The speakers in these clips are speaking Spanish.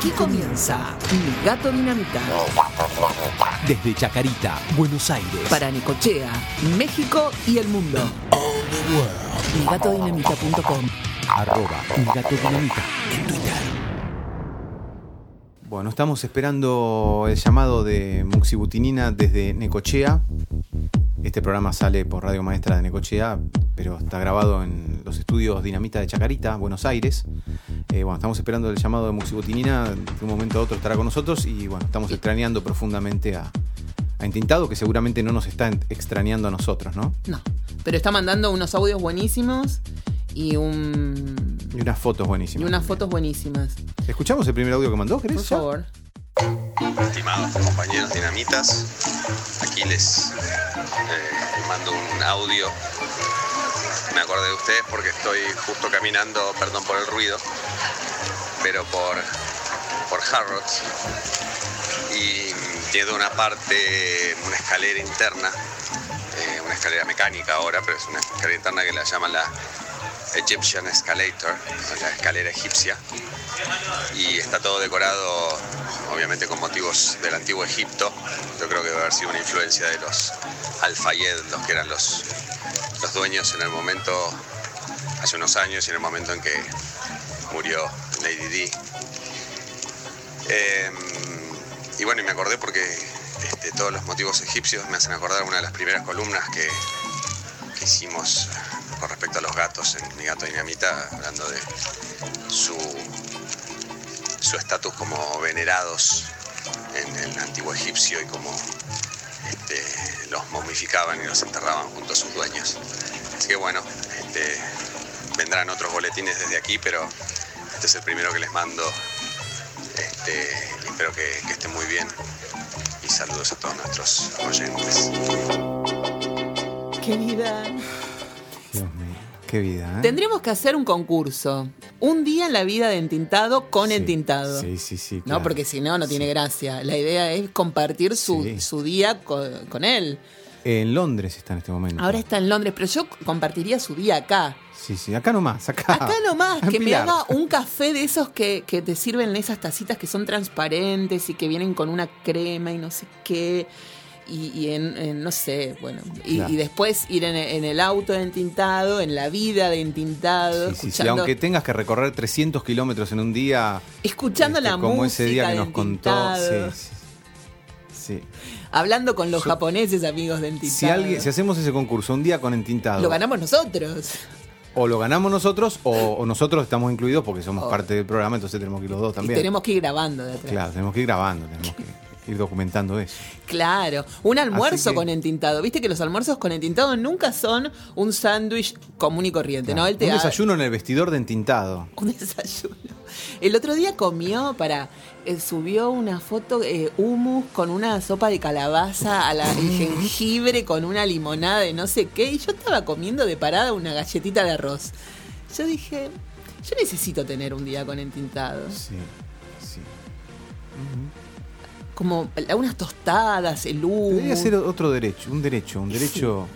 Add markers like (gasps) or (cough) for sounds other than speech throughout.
Aquí comienza Mi Gato Dinamita. Desde Chacarita, Buenos Aires. Para Necochea, México y el mundo. Migatodinamita.com. Arroba Mi Gato Dinamita en Twitter. Bueno, estamos esperando el llamado de Muxibutinina desde Necochea. Este programa sale por Radio Maestra de Necochea, pero está grabado en los estudios Dinamita de Chacarita, Buenos Aires. Eh, bueno, estamos esperando el llamado de Muxibutinina. De un momento a otro estará con nosotros y bueno, estamos extrañando profundamente a, a Intintado, que seguramente no nos está extrañando a nosotros, ¿no? No, pero está mandando unos audios buenísimos y un Y unas fotos y buenísimas. unas fotos buenísimas. ¿Escuchamos el primer audio que mandó, querés? Por favor. Estimados compañeros dinamitas, aquí les eh, mando un audio. De ustedes porque estoy justo caminando, perdón por el ruido, pero por, por Harrods. Y tiene una parte, una escalera interna, eh, una escalera mecánica ahora, pero es una escalera interna que la llaman la Egyptian Escalator, la escalera egipcia y está todo decorado obviamente con motivos del antiguo Egipto. Yo creo que debe haber sido una influencia de los Al-Fayed, los que eran los, los dueños en el momento, hace unos años, y en el momento en que murió Lady Di. Eh, y bueno, y me acordé porque este, todos los motivos egipcios me hacen acordar una de las primeras columnas que, que hicimos con respecto a los gatos en Mi Gato Dinamita, hablando de su su estatus como venerados en el antiguo egipcio y como este, los momificaban y los enterraban junto a sus dueños. Así que bueno, este, vendrán otros boletines desde aquí, pero este es el primero que les mando. Este, y espero que, que estén muy bien y saludos a todos nuestros oyentes. Qué vida. Dios mío, qué vida, ¿eh? Tendríamos que hacer un concurso. Un día en la vida de entintado con Sí, entintado. Sí, sí, sí. No, porque si no, no tiene Sí. gracia. La idea es compartir su, Sí. su día con, con él. En Londres está en este momento. Ahora está en Londres, pero yo compartiría su día acá. Sí, sí, acá nomás, acá. Acá nomás, (laughs) que me haga un café de esos que, que te sirven en esas tacitas que son transparentes y que vienen con una crema y no sé qué. Y, y en, en, no sé, bueno. Y, Claro. y después ir en, en el auto de entintado, en la vida de entintado, Sí, sí, sí, escuchando, aunque tengas que recorrer 300 kilómetros en un día. escuchando este, la como música. ese día que nos contó. Sí. Hablando con los Yo- japoneses amigos de entintado. Si, alguien, si hacemos ese concurso un día con entintado, Lo ganamos nosotros. o lo ganamos nosotros, o, o nosotros estamos incluidos porque somos Oh. parte del programa, entonces tenemos que ir los dos Y también. tenemos que ir grabando de atrás. Claro, tenemos que ir grabando, tenemos que ir documentando eso. Claro, un almuerzo que- con entintado. Viste que los almuerzos con entintado nunca son un sándwich común y corriente, ¿no? Él te un ha- desayuno en el vestidor de entintado. Un (laughs) desayuno. El otro día comió para. eh, subió una foto eh, humus con una sopa de calabaza a la jengibre con una limonada de no sé qué. Y yo estaba comiendo de parada una galletita de arroz. Yo dije, yo necesito tener un día con entintado. Sí, sí. Como unas tostadas, el humus. Debería ser otro derecho, un derecho, un derecho,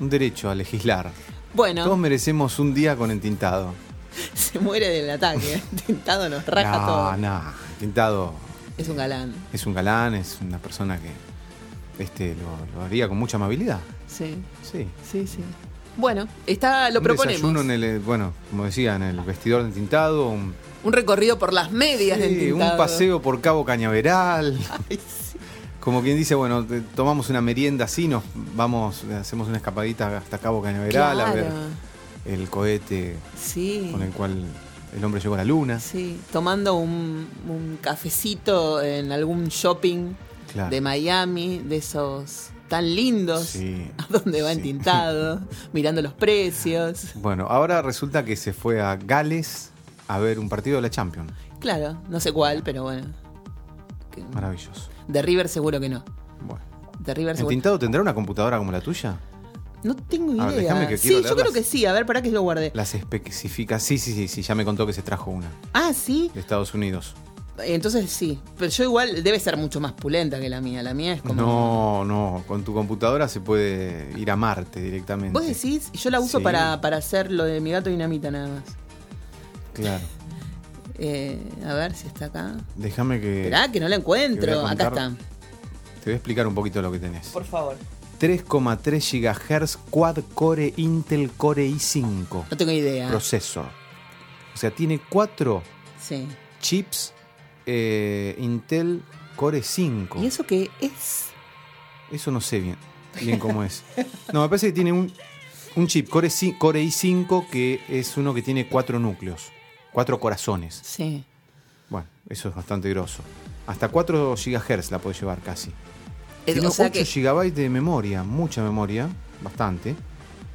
un derecho a legislar. Bueno. Todos merecemos un día con entintado. (laughs) se muere del ataque. Tintado nos raja no, todo. no, entintado Es un galán. es un galán, es una persona que este lo, lo haría con mucha amabilidad. Sí, Sí. sí, sí. Bueno, está, lo un proponemos. desayuno en el, eh, bueno, como decía, en el vestidor de entintado, un, Un recorrido por las medias de sí, un paseo por Cabo Cañaveral. (laughs) Ay, sí. Como quien dice, bueno, tomamos una merienda así, nos vamos, hacemos una escapadita hasta Cabo Cañaveral a ver el cohete Sí. con el cual el hombre llegó a la luna. Sí, tomando un, un cafecito en algún shopping Claro. de Miami, de esos tan lindos, Sí, (laughs) a donde va sí. entintado, (laughs) mirando los precios. Bueno, ahora resulta que se fue a Gales a ver un partido de la Champions. Claro, no sé cuál, pero bueno. Maravilloso. De River seguro que no. Bueno. De River ¿El seguro. tintado tendrá una computadora como la tuya? No tengo A idea. ver, déjame que sí, yo creo que sí. A ver, para que lo guardé. Las especifica. Sí, sí, sí, sí, ya me contó que se trajo una Ah, sí. de Estados Unidos. Entonces sí. Pero yo igual debe ser mucho más pulenta que la mía. La mía es como. No, no, con tu computadora se puede ir a Marte directamente. Vos decís, yo la uso Sí. para, para hacer lo de mi gato dinamita nada más. Claro. (laughs) Eh, a ver si está acá. Déjame que. Esperá, que no la encuentro. Acá está. Te voy a explicar un poquito lo que tenés. Por favor. 3,3 GHz Quad Core Intel Core i5 No tengo idea. procesor. O sea, tiene cuatro Sí. chips eh, Intel Core 5. ¿Y eso qué es? Eso no sé bien, bien cómo es. No, me parece que tiene un, un chip Core, ci- Core i5 que es uno que tiene cuatro núcleos, cuatro corazones. Sí. Bueno, eso es bastante grosso. Hasta 4 GHz la puede llevar casi. Es- Tiene o sea 8 que, GB de memoria, mucha memoria, bastante.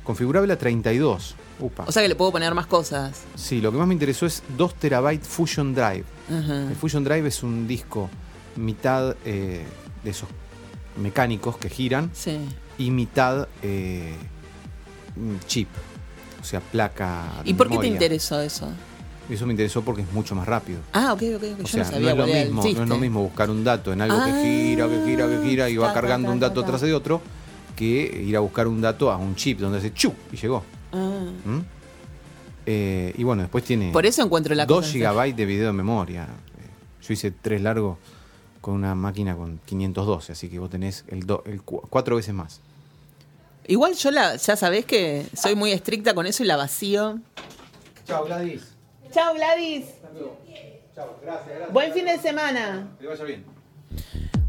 Configurable a 32. Upa. o sea que le puedo poner más cosas. sí, lo que más me interesó es 2 TB Fusion Drive. El Fusion Drive es un disco mitad eh, de esos mecánicos que giran Sí. y mitad eh, mm, chip, o sea, placa. ¿Y por qué te interesó eso? Eso me interesó porque es mucho más rápido. Ah, ok, ok. ok. O Yo sea, no es lo mismo, no es lo mismo buscar un dato en algo Ah, que gira, que gira, que gira y va ta, ta, cargando ta, un dato tras de otro que ir a buscar un dato a un chip donde hace chu y llegó. Ah. ¿Mm? Eh, y bueno, después tiene Por eso encuentro la 2 cosa. GB de video de memoria. Eh, Yo hice 3 largos con una máquina con 512, así que vos tenés el, do- el cu- cuatro veces más. Igual yo la, ya sabés que soy muy estricta con eso y la vacío. Chao, Gladys. Chao, Gladys. Chao, gracias, gracias. Buen fin de semana. Que te vaya bien.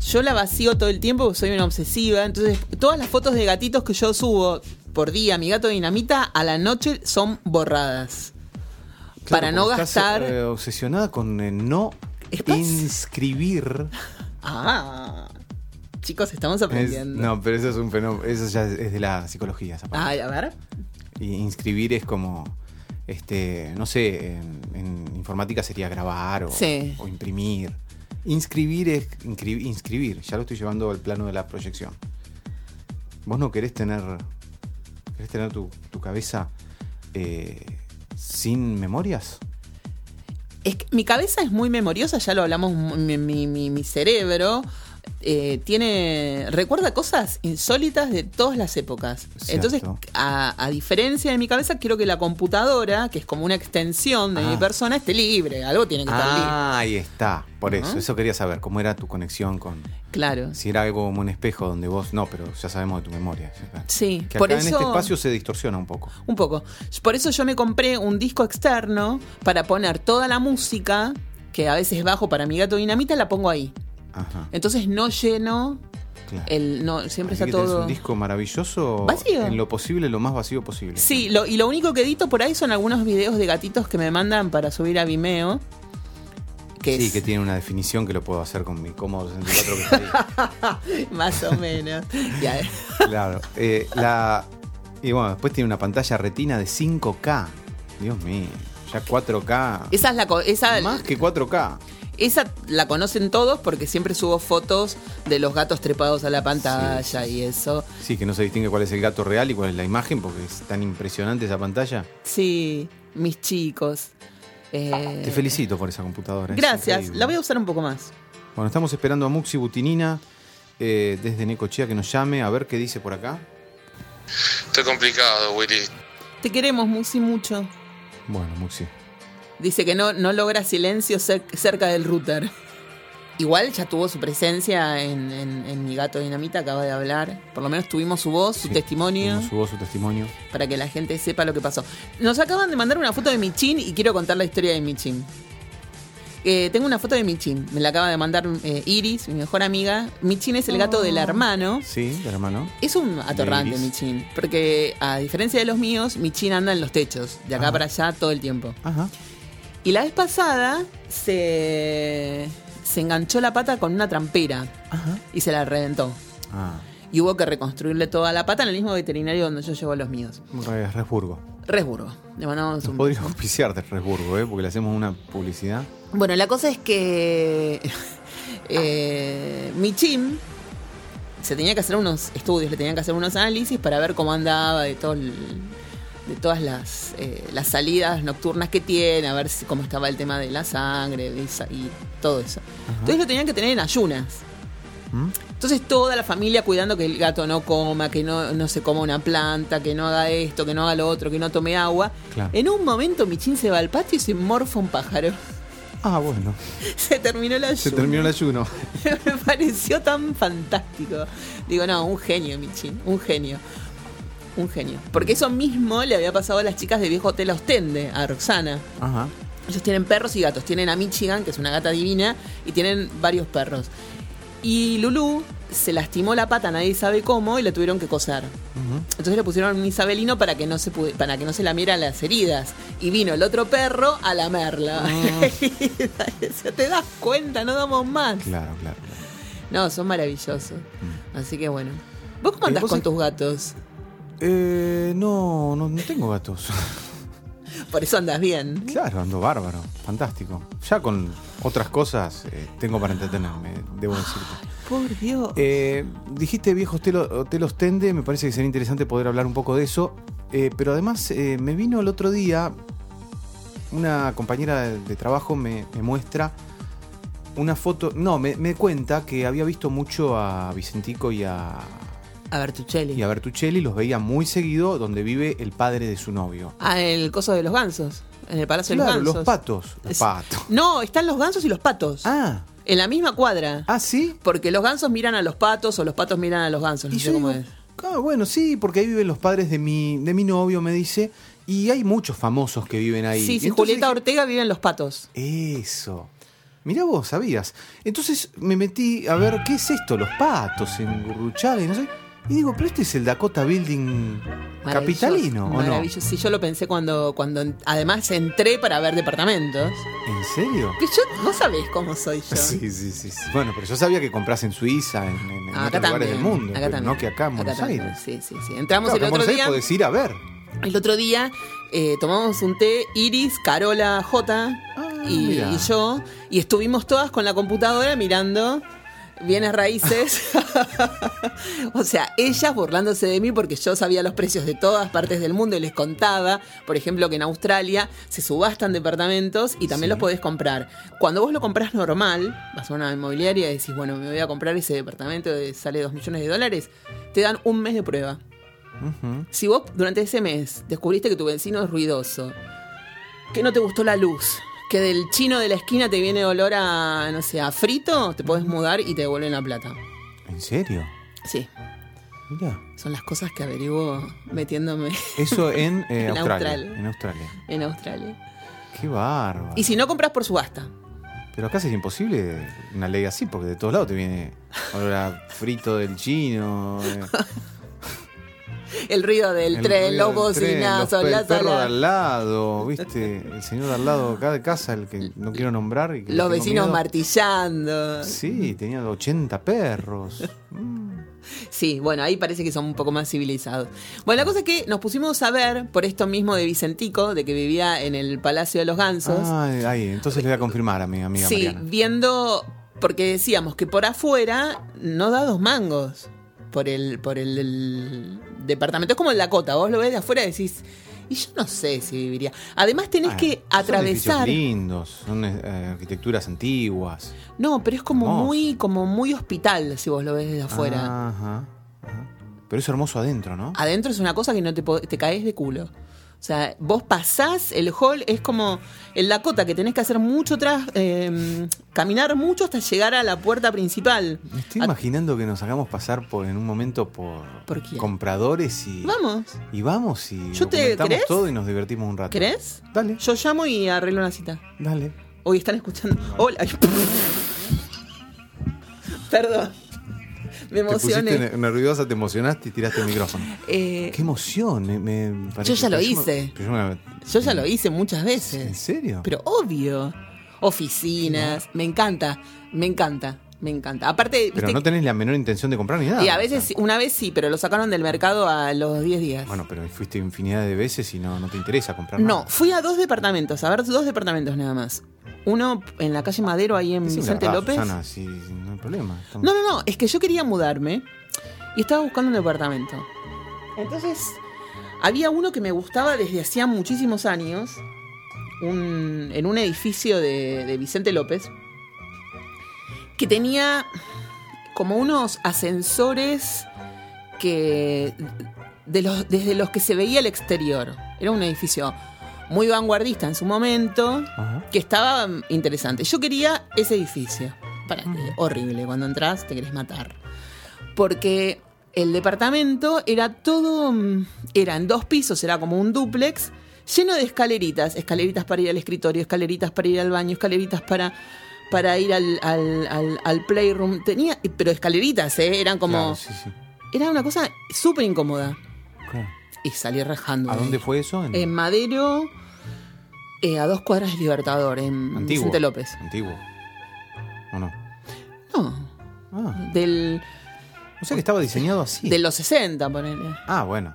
Yo la vacío todo el tiempo porque soy una obsesiva. Entonces, todas las fotos de gatitos que yo subo por día, mi gato dinamita, a la noche son borradas. para no porque estás, gastar. eh, obsesionada con eh, no Estás- inscribir. (laughs) Ah. Chicos, estamos Es- aprendiendo. no, pero eso es un fenómeno. Eso ya es de la psicología, esa parte. Ay, a ver. Y inscribir es como. Este, no sé, en, en informática sería grabar o, Sí. o imprimir. Inscribir es inscri- inscribir. Ya lo estoy llevando al plano de la proyección. Vos no querés tener. ¿Querés tener tu, tu cabeza eh, sin memorias? Es que mi cabeza es muy memoriosa, ya lo hablamos, mi- mi cerebro eh, tiene recuerda cosas insólitas de todas las épocas. Cierto. Entonces, a, a diferencia de mi cabeza, quiero que la computadora, que es como una extensión de Ah. mi persona, esté libre. Algo tiene que estar libre. Ah, ahí está. Por eso. Eso quería saber. ¿Cómo era tu conexión con.? Claro. Si era algo como un espejo donde vos. No, pero ya sabemos de tu memoria. Sí, Que por acá en eso. este espacio se distorsiona un poco. Un poco. Por eso yo me compré un disco externo para poner toda la música, que a veces bajo para mi gato dinamita, la pongo ahí. Ajá. Entonces no lleno Claro. el. No, siempre Así está que todo. un disco maravilloso. ¿Vacío? En lo posible, lo más vacío posible. Sí, lo, y lo único que edito por ahí son algunos videos de gatitos que me mandan para subir a Vimeo. Que Sí, es que tiene una definición que lo puedo hacer con mi cómodo 64 que (laughs) más o menos. Claro. Eh, la, y bueno, después tiene una pantalla retina de 5K. Dios mío. Ya 4K. Esa es la esa, Más que 4K. Esa la conocen todos porque siempre subo fotos de los gatos trepados a la pantalla Sí, sí, y eso. Sí, que no se distingue cuál es el gato real y cuál es la imagen porque es tan impresionante esa pantalla. Sí, mis chicos. Eh, Te felicito por esa computadora. Gracias, la voy a usar un poco más. Bueno, estamos esperando a Muxi Butinina eh, desde Necochea que nos llame a ver qué dice por acá. Estoy complicado, Willy. Te queremos, Musi, mucho. Bueno, Muxi. Dice que no, no logra silencio cer- cerca del router. Igual ya tuvo su presencia en, en- en Mi Gato Dinamita, acaba de hablar. Por lo menos tuvimos su voz, su Sí, testimonio, tuvimos Su voz, su testimonio. para que la gente sepa lo que pasó. Nos acaban de mandar una foto de Michin y quiero contar la historia de Michin. Eh, tengo una foto de Michin, me la acaba de mandar eh, Iris, mi mejor amiga. Michin es el gato del hermano. Sí, de hermano. Es un atorrante. Michin, porque a diferencia de los míos, Michin anda en los techos, de acá Ajá. para allá todo el tiempo. Ajá. Y la vez pasada se, se enganchó la pata con una trampera Ajá. y se la reventó. Ah, Y hubo que reconstruirle toda la pata en el mismo veterinario donde yo llevo a los míos. Re- Resburgo. Resburgo. Le mandamos un podría auspiciar de Resburgo, ¿eh? Porque le hacemos una publicidad. Bueno, la cosa es que (laughs) eh, Michin se tenía que hacer unos estudios, le tenían que hacer unos análisis para ver cómo andaba de todo el- de todas las, eh, las salidas nocturnas que tiene, a ver si, cómo estaba el tema de la sangre y, sa- y todo eso. Entonces lo tenían que tener en ayunas. ¿Mm? Entonces toda la familia cuidando que el gato no coma, que no, no se coma una planta, que no haga esto, que no haga lo otro, que no tome agua. Claro. En un momento Michin se va al patio y se morfa un pájaro. Ah, bueno. (laughs) Se terminó el ayuno. Se terminó el ayuno. (laughs) Me pareció tan fantástico. Digo, no, un genio, Michin, un genio. Un genio. Porque eso mismo le había pasado a las chicas de Viejo Hotel Ostende, a Roxana. Ajá. Ellos tienen perros y gatos. Tienen a Michigan, que es una gata divina, y tienen varios perros. Y Lulu se lastimó la pata, nadie sabe cómo, y la tuvieron que coser. Entonces le pusieron un isabelino para que no se para que no se lamieran las heridas. Y vino el otro perro a lamerla. (laughs) ¿Te das cuenta? No damos más. Claro, claro, claro. No, son maravillosos. Así que bueno. ¿Vos cómo Eh, andás con tus gatos? Eh, no, no, no tengo gatos. (laughs) Por eso andas bien. Claro, ando bárbaro, fantástico. Ya con otras cosas eh, tengo para entretenerme, debo decirte. Por Dios. Eh, dijiste viejo hotel, hotel Ostende, me parece que sería interesante poder hablar un poco de eso. Eh, pero además me vino el otro día, una compañera de, de trabajo me, me muestra una foto, no, me, me cuenta que había visto mucho a Vicentico y a, A ver, Tucheli. y a Bertuccelli, los veía muy seguido donde vive el padre de su novio. Ah, el coso de los gansos. En el Palacio Claro, de los los Gansos. patos. Los patos. No, están los gansos y los patos. Ah, En la misma cuadra. ah, sí. Porque los gansos miran a los patos o los patos miran a los gansos. No Y sé yo cómo digo, es. ah, bueno, sí, porque ahí viven los padres de mi, de mi novio, me dice. Y hay muchos famosos que viven ahí. Sí, sí, Julieta dije, Ortega vive en los patos. Eso. Mirá vos, sabías. Entonces me metí a ver qué es esto, los patos en Gurruchaga y no sé. Y digo, pero este es el Dakota Building capitalino, ¿o no? Maravilloso. Sí, yo lo pensé cuando, cuando en- además entré para ver departamentos. ¿En serio? Que yo, vos sabés cómo soy yo. (laughs) Sí, sí, sí, sí. Bueno, pero yo sabía que compras en Suiza, en, en- en Ah, otros lugares del mundo, acá pero también. no que acá en Buenos también. Aires. Sí, sí, sí. Entramos Claro, el en otro Buenos Aires día. podés ir a ver. El otro día eh, tomamos un té, Iris, Carola, J y, mira. y yo, y estuvimos todas con la computadora mirando bienes raíces. (laughs) o sea, ellas burlándose de mí porque yo sabía los precios de todas partes del mundo y les contaba, por ejemplo, que en Australia se subastan departamentos y también Sí. los podés comprar. Cuando vos lo compras normal, vas a una inmobiliaria y decís, bueno, me voy a comprar ese departamento que sale 2 millones de dólares, te dan un mes de prueba. Si vos durante ese mes descubriste que tu vecino es ruidoso, que no te gustó la luz, que del chino de la esquina te viene olor a, no sé, a frito, te podés mudar y te devuelven la plata. ¿En serio? Sí, Mira. son las cosas que averiguo metiéndome Eso (laughs) en, eh, En Australia, Australia. En Australia. en Australia. Qué bárbaro. Y si no compras por subasta. Pero acá sería imposible una ley así, porque de todos lados te viene olor a frito del chino. eh, (laughs) El ruido del el tren, ruido los del tren, bocinazos, los el perro de al lado, ¿viste? (laughs) El señor de al lado acá de casa, el que no quiero nombrar. Y que Los vecinos miedo. martillando. Sí, tenía 80 perros. (laughs) Sí, bueno, ahí parece que son un poco más civilizados. Bueno, la cosa es que nos pusimos a ver por esto mismo de Vicentico, de que vivía en el Palacio de los Gansos. Ah, ahí, entonces le voy a confirmar a mi amiga sí, Mariana. viendo, porque decíamos que por afuera no da dos mangos por el, por el, el departamento. Es como el Dakota, vos lo ves de afuera y decís, y yo no sé si viviría. Además tenés Ah, que son atravesar. edificios lindos, son eh, arquitecturas antiguas. No, pero es como Hermoso. muy, como muy hospital si vos lo ves desde afuera. Ajá, ajá. Pero es hermoso adentro, ¿no? Adentro es una cosa que no te, te caes de culo. O sea, vos pasás el hall, es como el Dakota, que tenés que hacer mucho tras, eh, caminar mucho hasta llegar a la puerta principal. Me estoy A- imaginando que nos hagamos pasar por en un momento por, ¿Por compradores y Vamos, y vamos y Yo te- ¿querés? todo y nos divertimos un rato. ¿querés? Dale, Yo llamo y arreglo una cita. dale. Hoy están escuchando. Hola. (laughs) Perdón. Me Te pusiste emocioné. ne- nerviosa, te emocionaste y tiraste el micrófono. Eh, Qué emoción, me, me parece- Yo ya lo hice. yo me- yo ya lo hice muchas ¿En veces. serio? Pero obvio. Oficinas. Me encanta. Me encanta. Me encanta. Aparte, Pero viste, no tenés la menor intención de comprar ni nada. y a veces, una vez sí, pero lo sacaron del mercado a los 10 días. Bueno, pero fuiste infinidad de veces y no, no te interesa comprar no, nada. fui a dos departamentos, a ver dos departamentos nada más. Uno en la calle Madero, ahí en Vicente López. No hay problema. Estamos- No, no, no, es que yo quería mudarme y estaba buscando un departamento. Entonces, había uno que me gustaba desde hacía muchísimos años, un- en un edificio de, de Vicente López, que tenía como unos ascensores que de los, desde los que se veía el exterior. Era un edificio muy vanguardista en su momento, Ajá. que estaba interesante. Yo quería ese edificio. Para, eh, horrible, cuando entras te querés matar. Porque el departamento era todo, mm, era en dos pisos, era como un dúplex, lleno de escaleritas, escaleritas para ir al escritorio, escaleritas para ir al baño, escaleritas para, para ir al, al- al- al playroom. Tenía, pero escaleritas, ¿eh? eran como... Claro, sí, sí. Era una cosa súper incómoda. Y salí rajando. ¿A de dónde fue eso? En- En Madero, eh, a dos cuadras de Libertador, en Antiguo. Vicente López. Antiguo. ¿O no? No, Ah, del, o sea que estaba diseñado así. de los 60, ponele. Ah, bueno.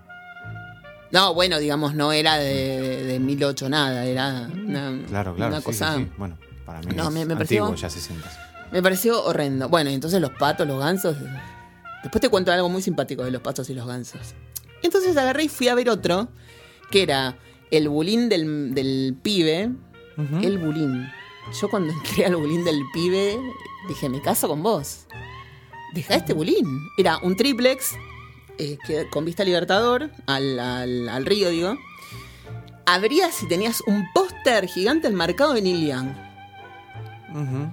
No, bueno, digamos, no era de, de, de 1008 nada, era una, Claro, claro. una sí, cosa... sí, sí. Bueno, para mí No, es me- me antiguo, pareció- ya 60. Me pareció horrendo. Bueno, y entonces los patos, los gansos... Después te cuento algo muy simpático de los patos y los gansos. Entonces agarré y fui a ver otro, que era el bulín del, del pibe. Ujú. El bulín. Yo cuando entré al bulín del pibe, dije, me caso con vos. Deja este bulín. Era un triplex eh, que, con vista a Libertador, al, al- al río, digo. Abrías y tenías un póster gigante enmarcado de Neil Young.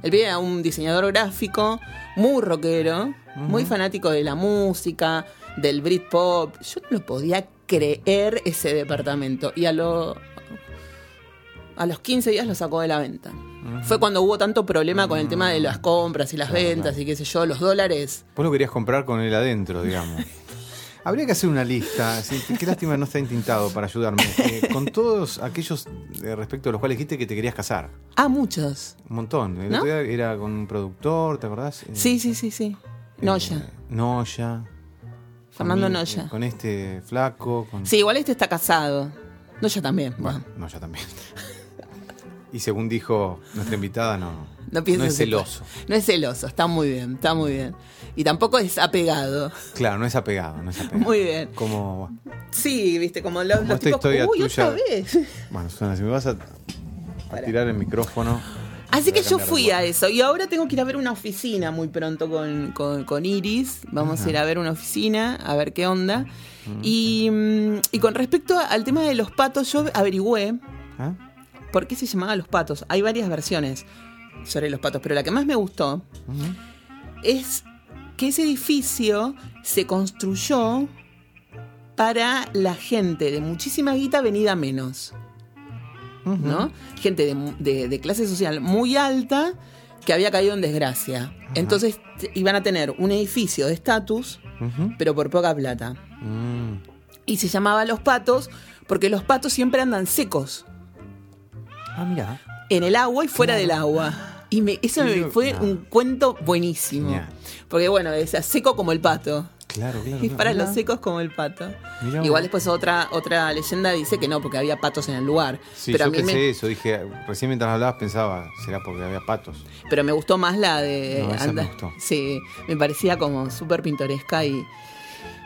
El pibe era un diseñador gráfico, muy rockero, muy fanático de la música, del Britpop. Yo no lo podía creer ese departamento. Y a, lo, a los 15 días lo sacó de la venta. Fue cuando hubo tanto problema con el tema de las compras y las Claro, ventas claro. y qué sé yo, los dólares. Vos lo querías comprar con él adentro, digamos. (laughs) Habría que hacer una lista. sí, qué lástima no está intintado para ayudarme. eh, con todos aquellos eh, respecto a los cuales dijiste que te querías casar. Ah, muchos. Un montón. El ¿No? otro día era con un productor, ¿te acordás? Eh, Sí, sí, sí, sí. Noya. eh, Noya. Fernando Con- Noya. Con este flaco. Con... Sí, igual este está casado. Noya también. Bueno, Bueno, Noya también. (laughs) Y según dijo nuestra invitada, no, no, pienses es celoso. No es celoso, está muy bien, está muy bien. Y tampoco es apegado. Claro, no es apegado, no es apegado. Muy bien. Como, Sí, viste, como los, Como los tipos. historia Uy, tuya. otra vez. (laughs) bueno, Susana, si me vas a, a tirar el micrófono. Así que yo fui a eso. Y ahora tengo que ir a ver una oficina muy pronto con, con- con Iris. Vamos a ir a ver una oficina, a ver qué onda. Y, mm, y con respecto al tema de los patos, yo averigüé ¿Ah? Por qué se llamaba los patos. Hay varias versiones sobre los patos, pero la que más me gustó es que ese edificio se construyó para la gente de muchísima guita venida menos. ¿no? Gente de, mu- de- de clase social muy alta que había caído en desgracia. Entonces iban a tener un edificio de estatus, pero por poca plata. Mm. Y se llamaba Los Patos porque los patos siempre andan secos Ah, mira. en el agua y fuera del agua. Y me, eso me fue no. un cuento buenísimo. Genial. Porque bueno, decía seco como el pato. Claro, claro. Y claro. los secos como el pato. Mirá. Igual después otra, otra leyenda dice que no, porque había patos en el lugar. Sí, pero, a yo mí pensé me, eso. Dije, recién mientras hablabas pensaba, será porque había patos. pero me gustó más la de No, esa me gustó. Sí, me parecía como súper pintoresca y.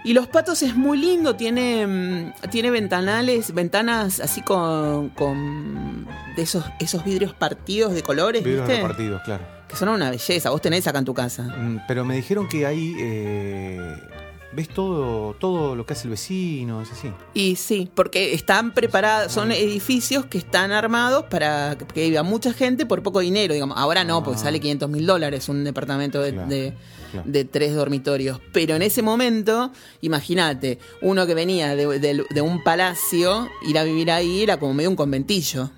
Y los patos es muy lindo, tiene, mm, tiene ventanales, ventanas así con, con de esos, esos vidrios partidos de colores, Vidrios ¿viste? repartidos, claro. Que son una belleza, vos tenés acá en tu casa. Mm, Pero me dijeron que ahí eh, ves todo, todo lo que hace el vecino, es así. Y sí, porque están preparados, son edificios que están armados para que viva mucha gente por poco dinero, digamos. Ahora no, porque Ah. sale 500 mil dólares un departamento de, Claro, de- claro. de tres dormitorios. Pero en ese momento, imagínate, uno que venía de, de- de un palacio, ir a vivir ahí era como medio un conventillo.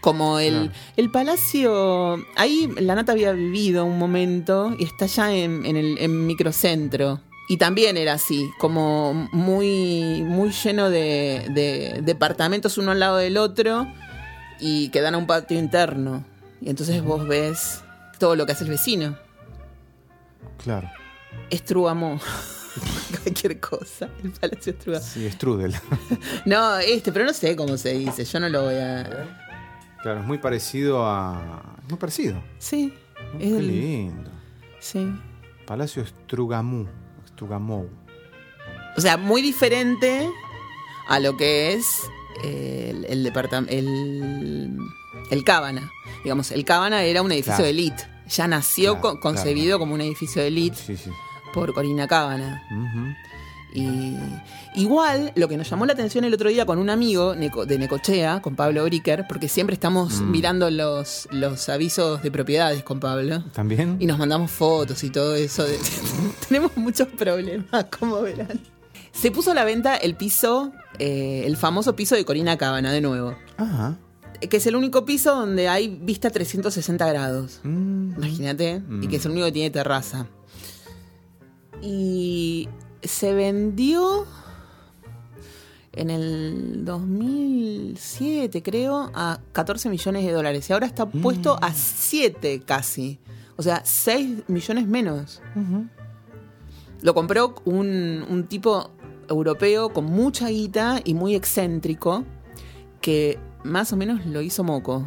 Como el, Claro. el palacio, ahí la Nata había vivido un momento y está ya en, en el en microcentro. Y también era así, como muy, muy lleno de, de departamentos uno al lado del otro y que dan a un patio interno. Y entonces vos ves todo lo que hace el vecino. Claro. Estrugamo. (laughs) Cualquier cosa. El palacio Estrugamo. Sí, strudel. (laughs) No, este, pero no sé cómo se dice. Yo no lo voy a. claro, es muy parecido a. Muy parecido. Sí. Qué es el- lindo. Sí. Palacio Strugamou. O sea, muy diferente a lo que es eh, el, el departamento. El, el Cábana. Digamos, el Cábana era un edificio Claro. de elite. Ya nació Claro, co- concebido claro. como un edificio de elite Sí, sí. por Corina Cábana. Ujú. Y igual, lo que nos llamó la atención el otro día con un amigo de Necochea, con Pablo Bricker, porque siempre estamos Mm. mirando los, los avisos de propiedades con Pablo. ¿También? Y nos mandamos fotos y todo eso. de- (laughs) Tenemos muchos problemas, como verán. Se puso a la venta el piso, eh, el famoso piso de Corina Cábana, de nuevo. Ah. Que es el único piso donde hay vista 360 grados. Mm. Imagínate. Y que es el único que tiene terraza. Y se vendió en el 2007, creo, a 14 millones de dólares. Y ahora está puesto a 7 casi. O sea, 6 millones menos. Lo compró un, un tipo europeo con mucha guita y muy excéntrico que más o menos lo hizo moco.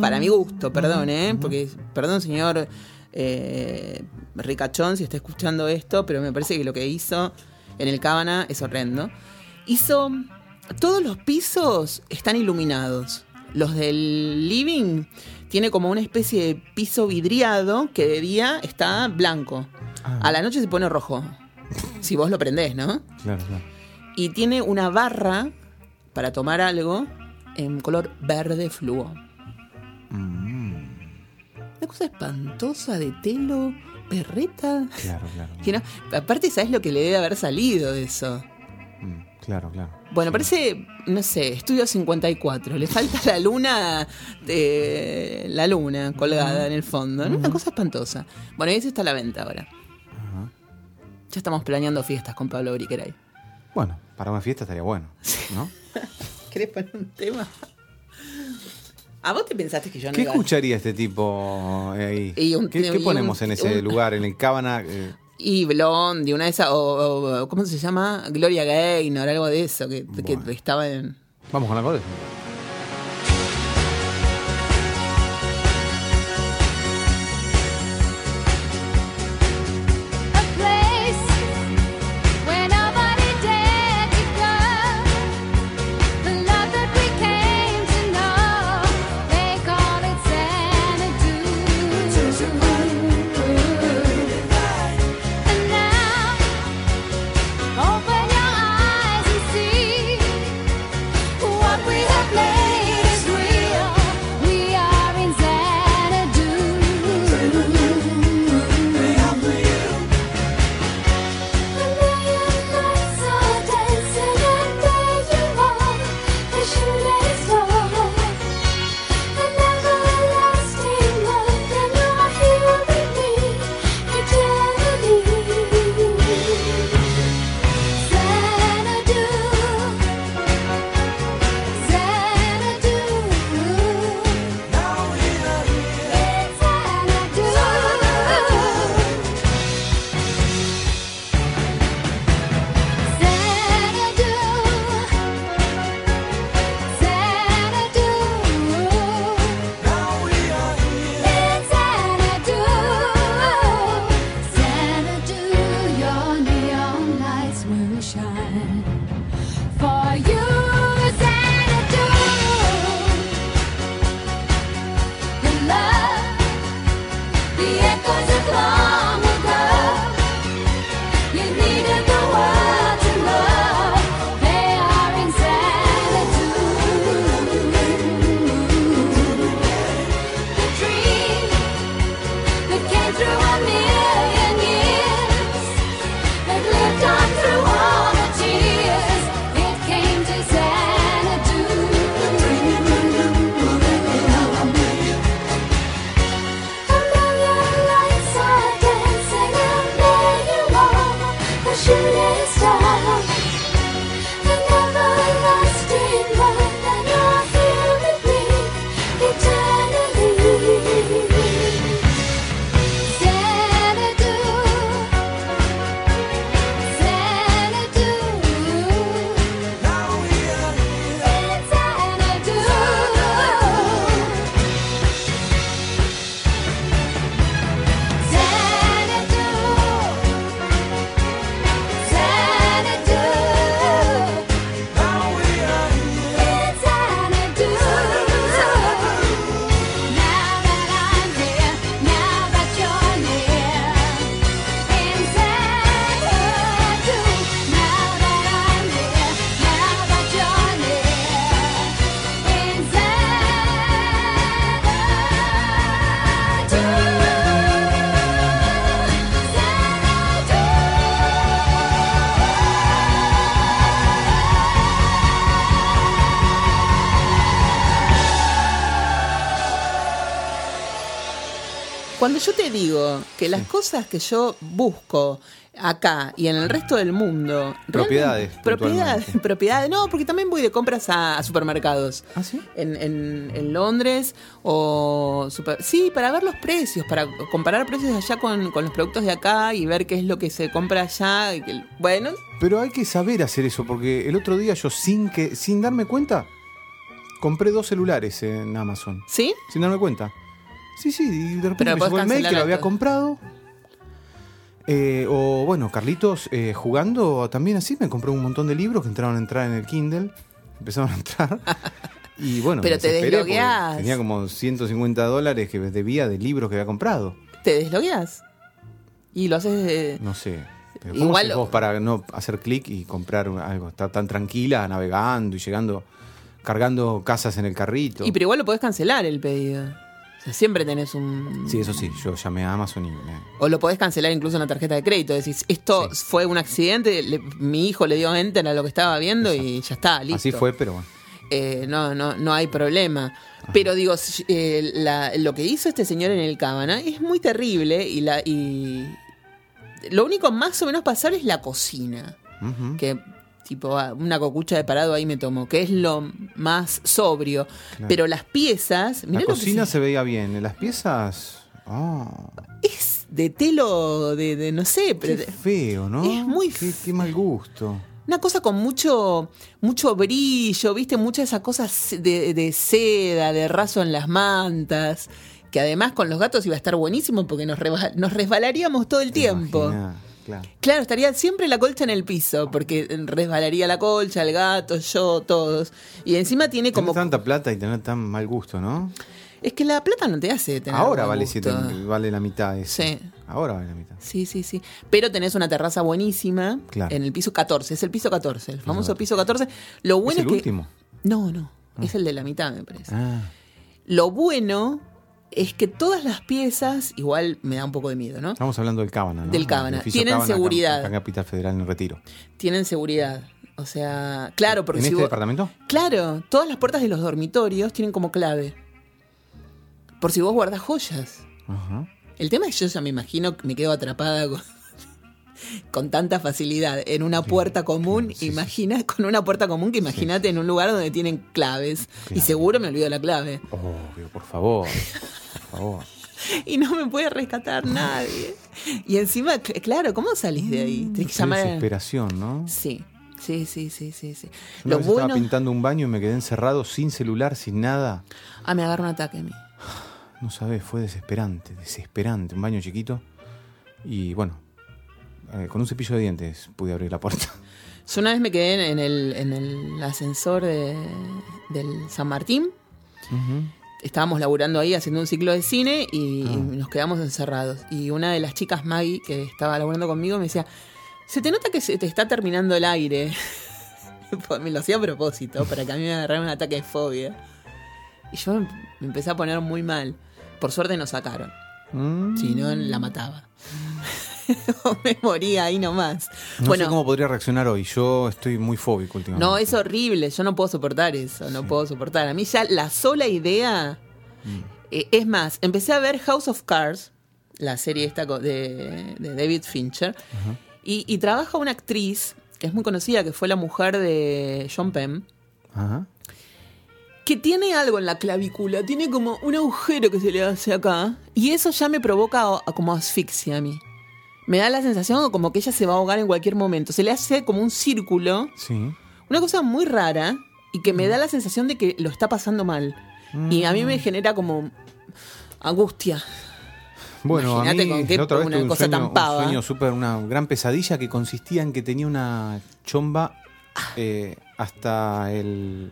Para mi gusto, perdón, ¿eh? Porque, perdón, señor eh, Ricachón, si está escuchando esto, pero me parece que lo que hizo en el Cábana es horrendo. Hizo. Todos los pisos están iluminados. Los del living tiene como una especie de piso vidriado que de día está blanco. A la noche se pone rojo. Si vos lo prendés, ¿no? Claro, claro. Y tiene una barra para tomar algo en color verde fluo. Cosa espantosa de telo, perreta. Claro, claro. (laughs) Que no- aparte, ¿sabes lo que le debe haber salido de eso? Mm, claro, claro. Bueno, parece, no sé, Estudio 54. Le falta la luna, de, la luna colgada en el fondo. ¿no? Una cosa espantosa. Bueno, y ese está a la venta ahora. Ya estamos planeando fiestas con Pablo Briqueray. Bueno, para una fiesta estaría bueno, ¿no? (laughs) ¿Querés poner un tema? ¿A vos te pensaste que yo no ¿Qué iba a- escucharía este tipo eh, ahí? Y un- ¿Qué, y qué un- ponemos en ese un- lugar? En el Cábana. eh, Y Blondie, una de esas, o, o- ¿cómo se llama? Gloria Gaynor, algo de eso, que, que Bueno. estaba en... Vamos con algo de Cuando yo te digo que las cosas que yo busco acá y en el resto del mundo. Propiedades, Propiedades, propiedades. No, porque también voy de compras a, a supermercados. ¿Ah, sí? En, en- en Londres o. super- sí, para ver los precios, para comparar precios allá con, con los productos de acá y ver qué es lo que se compra allá. bueno, Pero hay que saber hacer eso, porque el otro día yo sin que, sin darme cuenta, compré dos celulares en Amazon. ¿sí? Sin darme cuenta. Sí, sí, y de repente Pero me llegó el mail que lo había comprado. Eh, o bueno, Carlitos eh, jugando también así, me compré un montón de libros que entraron a entrar en el Kindle. Empezaron a entrar. (laughs) Y bueno, Pero me te deslogueás. Tenía como 150 dólares que debía de libros que había comprado. ¿Te deslogueas? Y lo haces. de- No sé. Pero ¿Cómo Igual- vos para no hacer clic y comprar algo? Estar tan tranquila navegando y llegando, cargando casas en el carrito. Y pero igual lo podés cancelar el pedido. O sea, siempre tenés un. Sí, eso sí, yo llamé a Amazon y me, O lo podés cancelar incluso en la tarjeta de crédito. Decís, esto fue un accidente, le- mi hijo le dio enter a lo que estaba viendo y ya está, listo. Así fue, pero bueno. Eh, no, no, no hay problema. Pero digo, eh, la- lo que hizo este señor en el Cábana es muy terrible y la y lo único más o menos pasable es la cocina. Que tipo ah, una cocucha de parado ahí me tomo, que es lo más sobrio. Pero las piezas, La cocina se- se veía bien, en las piezas. Ah, es de telo de, de no sé, pero qué feo, ¿no? es muy Qué, qué mal gusto. Una cosa con mucho, mucho brillo, viste, muchas de esas cosas de, de seda, de raso en las mantas, que además con los gatos iba a estar buenísimo porque nos, reba- nos resbalaríamos todo el tiempo. Claro. Claro, estaría siempre la colcha en el piso, porque resbalaría la colcha, el gato, yo, todos. Y encima tiene Tener como... tanta plata y tener tan mal gusto, ¿no? Es que la plata no te hace tener Ahora vale, siete, vale la mitad. eso. Sí. Ahora vale la mitad. Sí, sí, sí. Pero tenés una terraza buenísima Claro. en el piso 14. Es el piso 14, el famoso piso 14. Lo bueno ¿Es es, el que. último? No, no. Es el de la mitad, me parece. Ah, Lo bueno es que todas las piezas, igual me da un poco de miedo, ¿no? estamos hablando del Cábana, ¿no? Del Cábana. Tienen Cábana, seguridad. acá en Capital Federal en Retiro. Tienen seguridad. O sea, claro, porque ¿En si este vos- departamento? Claro, todas las puertas de los dormitorios tienen como clave. Por si vos guardás joyas. Ajá. El tema es que yo ya me imagino que me quedo atrapada con, con tanta facilidad en una puerta común. sí, sí. imagina con una puerta común que imagínate en un lugar donde tienen claves. Y seguro me olvido la clave. Obvio, por favor. Por favor. (laughs) Y no me puede rescatar nadie. Y encima, cl- claro, ¿cómo salís de ahí? Tenés que Qué llamar desesperación, ¿no? Sí, sí, sí, sí, sí. sí. Lo bueno... estaba pintando un baño y me quedé encerrado sin celular, sin nada. Ah, me agarra un ataque a mí. (sighs) No sabes, fue desesperante, desesperante. Un baño chiquito. Y bueno, eh, con un cepillo de dientes pude abrir la puerta. Yo una vez me quedé en el, en el ascensor de- del San Martín. Estábamos laburando ahí haciendo un ciclo de cine y Ah. nos quedamos encerrados. Y una de las chicas, Maggie, que estaba laburando conmigo, me decía, se te nota que se te está terminando el aire. (laughs) Pues me lo hacía a propósito, para que a mí me agarrara un ataque de fobia. Y yo me me empecé a poner muy mal. Por suerte nos sacaron. Mm. Si no, la mataba. (laughs) (laughs) me moría ahí nomás. No bueno, sé cómo podría reaccionar hoy. Yo estoy muy fóbico últimamente. no, es horrible. Yo no puedo soportar eso. No puedo soportar. A mí ya la sola idea. eh, es más, empecé a ver House of Cards, la serie esta de, de David Fincher. y, y trabaja una actriz que es muy conocida, que fue la mujer de John Penn. Ajá. Que tiene algo en la clavícula, tiene como un agujero que se le hace acá. Y eso ya me provoca como asfixia a mí. Me da la sensación como que ella se va a ahogar en cualquier momento. Se le hace como un círculo Sí. una cosa muy rara y que me da la sensación de que lo está pasando mal. Y a mí me genera como angustia. Bueno, Imagínate con qué- la otra vez una un cosa sueño, tan un sueño súper, una gran pesadilla que consistía en que tenía una chomba eh, hasta el...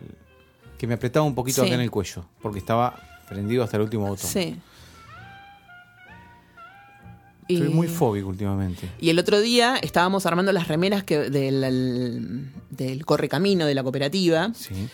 que me apretaba un poquito Sí. acá en el cuello, porque estaba prendido hasta el último botón. Sí. Estoy muy fóbico últimamente. Y el otro día estábamos armando las remeras que del, el- del correcamino de la cooperativa. Sí.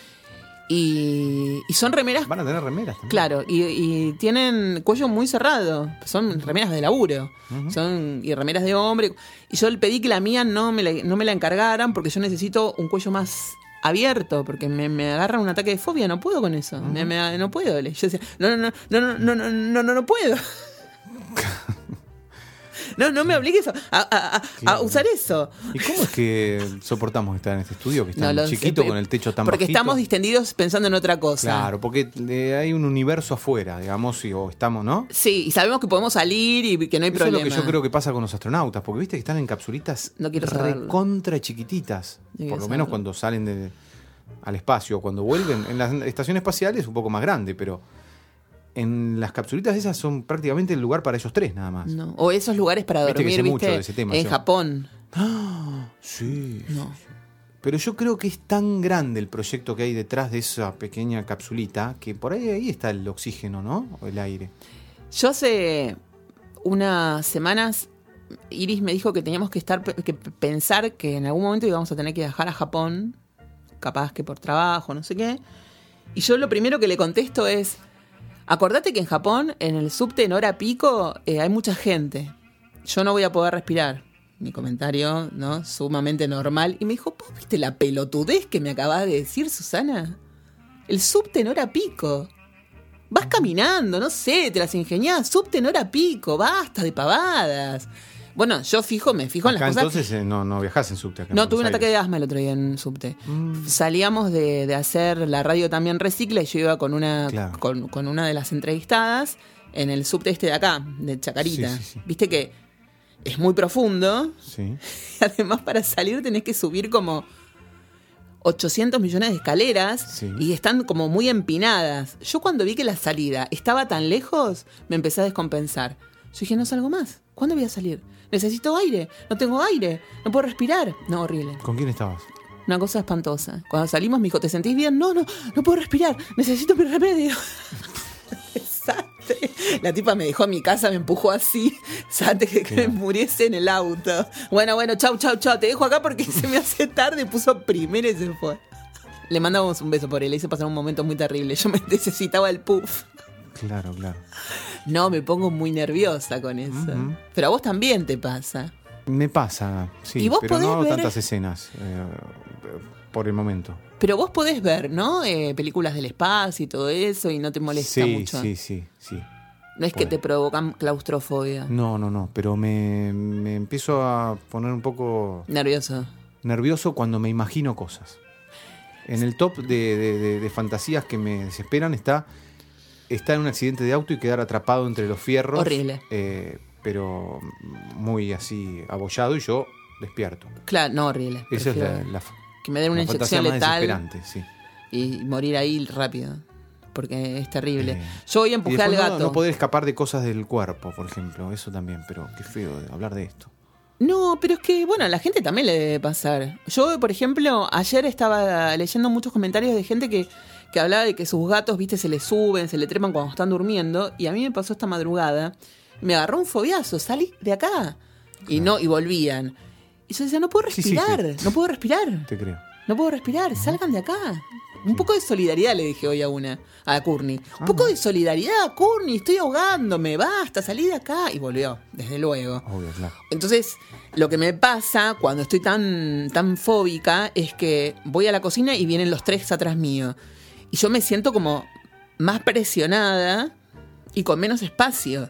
Y, y son remeras, Van a tener remeras también. claro, y, y tienen cuello muy cerrado. Son remeras de laburo. Son y remeras de hombre. Y yo le pedí que la mía no me la, no me la encargaran porque yo necesito un cuello más abierto porque me, me agarra un ataque de fobia no puedo con eso Me- me- no puedo yo decía no no no no no no no no no, no puedo (laughs) No, no me obligues a, a- a- a Claro. usar eso. ¿Y cómo es que soportamos estar en este estudio que está No sé, chiquito pe- con el techo tan Porque bajito? estamos distendidos pensando en otra cosa. Claro, porque eh, hay un universo afuera, digamos, y, o estamos, ¿no? Sí, y sabemos que podemos salir y que no hay Eso problema. es lo que yo creo que pasa con los astronautas, porque viste que están en capsulitas No recontra chiquititas. No por lo menos cuando salen de- al espacio, cuando vuelven. En las estaciones espaciales es un poco más grande, pero en las capsulitas esas son prácticamente el lugar para ellos tres nada más. No. O esos lugares para Viste que dormir, sé ¿viste? mucho de ese tema, en yo. Japón. Sí. No. Pero yo creo que es tan grande el proyecto que hay detrás de esa pequeña capsulita que por ahí, ahí está el oxígeno, ¿no? O el aire. Yo hace unas semanas, Iris me dijo que teníamos que estar que pensar que en algún momento íbamos a tener que viajar a Japón, capaz que por trabajo, no sé qué. Y yo lo primero que le contesto es, acordate que en Japón, en el subte en hora pico, eh, hay mucha gente. Yo no voy a poder respirar. Mi comentario, ¿no? Sumamente normal. Y me dijo, ¿vos viste la pelotudez que me acabas de decir, Susana? El subte en hora pico. Vas caminando, no sé, te las ingeniás, subte en hora pico, basta de pavadas. Bueno, yo fijo, me fijo en Acá las cosas. entonces eh, no, no viajás en subte. acá en No, tuve un ataque de asma el otro día en subte. Mm. Salíamos de, de hacer la radio también recicla y yo iba con una, Claro. con, con una de las entrevistadas en el subte este de acá, de Chacarita. Sí, sí, sí. Viste que es muy profundo. Sí. (laughs) Además para salir tenés que subir como 800 millones de escaleras Sí. y están como muy empinadas. Yo cuando vi que la salida estaba tan lejos, me empecé a descompensar. Yo dije, no salgo más. ¿Cuándo voy a salir? Necesito aire. No tengo aire. No puedo respirar. No, horrible. ¿Con quién estabas? Una cosa espantosa. Cuando salimos me dijo, ¿te sentís bien? No, no, no puedo respirar. Necesito mi remedio. (laughs) Desastre. La tipa me dejó en mi casa, me empujó así, antes de que me muriese en el auto. Bueno, bueno, chau, chau, chau. Te dejo acá porque (laughs) se me hace tarde. Puso primero y se fue. Le mandamos un beso por él. Le hice pasar un momento muy terrible. Yo me (laughs) necesitaba el puff. Claro, claro. No, me pongo muy nerviosa con eso. Pero a vos también te pasa. Me pasa, sí, ¿Y vos pero no podés hago ver- tantas escenas eh, por el momento. Pero vos podés ver, ¿no? Eh, películas del espacio y todo eso y no te molesta sí, mucho. sí, sí, sí. No es que te provocan claustrofobia. No, no, no, pero me, me empiezo a poner un poco Nervioso. nervioso cuando me imagino cosas. En el top de, de- de- de fantasías que me desesperan está estar en un accidente de auto y quedar atrapado entre los fierros. Horrible. eh, pero muy así abollado y yo despierto. Claro, no, horrible. Esa es la, la, que me den una inyección letal desesperante, sí. y morir ahí rápido. Porque es terrible. Eh, Yo hoy empujé al no- gato. No, poder escapar de cosas del cuerpo, por ejemplo. Eso también, pero qué feo hablar de esto. No, pero es que, bueno, a la gente también le debe pasar. Yo, por ejemplo, ayer estaba leyendo muchos comentarios de gente que, que hablaba de que sus gatos, viste, se le suben, se le trepan cuando están durmiendo. Y a mí me pasó esta madrugada. Me agarró un fobiazo, salí de acá. Y no, y volvían. Y yo decía, no puedo Sí, sí, respirar, sí. no puedo respirar. Te creo. No puedo respirar, salgan de acá. Un poco de solidaridad le dije hoy a una, a Courtney. Un poco de solidaridad, Courtney, estoy ahogándome, basta, salí de acá. Y volvió, desde luego. Obvio, claro. Entonces, lo que me pasa cuando estoy tan, tan fóbica es que voy a la cocina y vienen los tres atrás mío. Y yo me siento como más presionada y con menos espacio.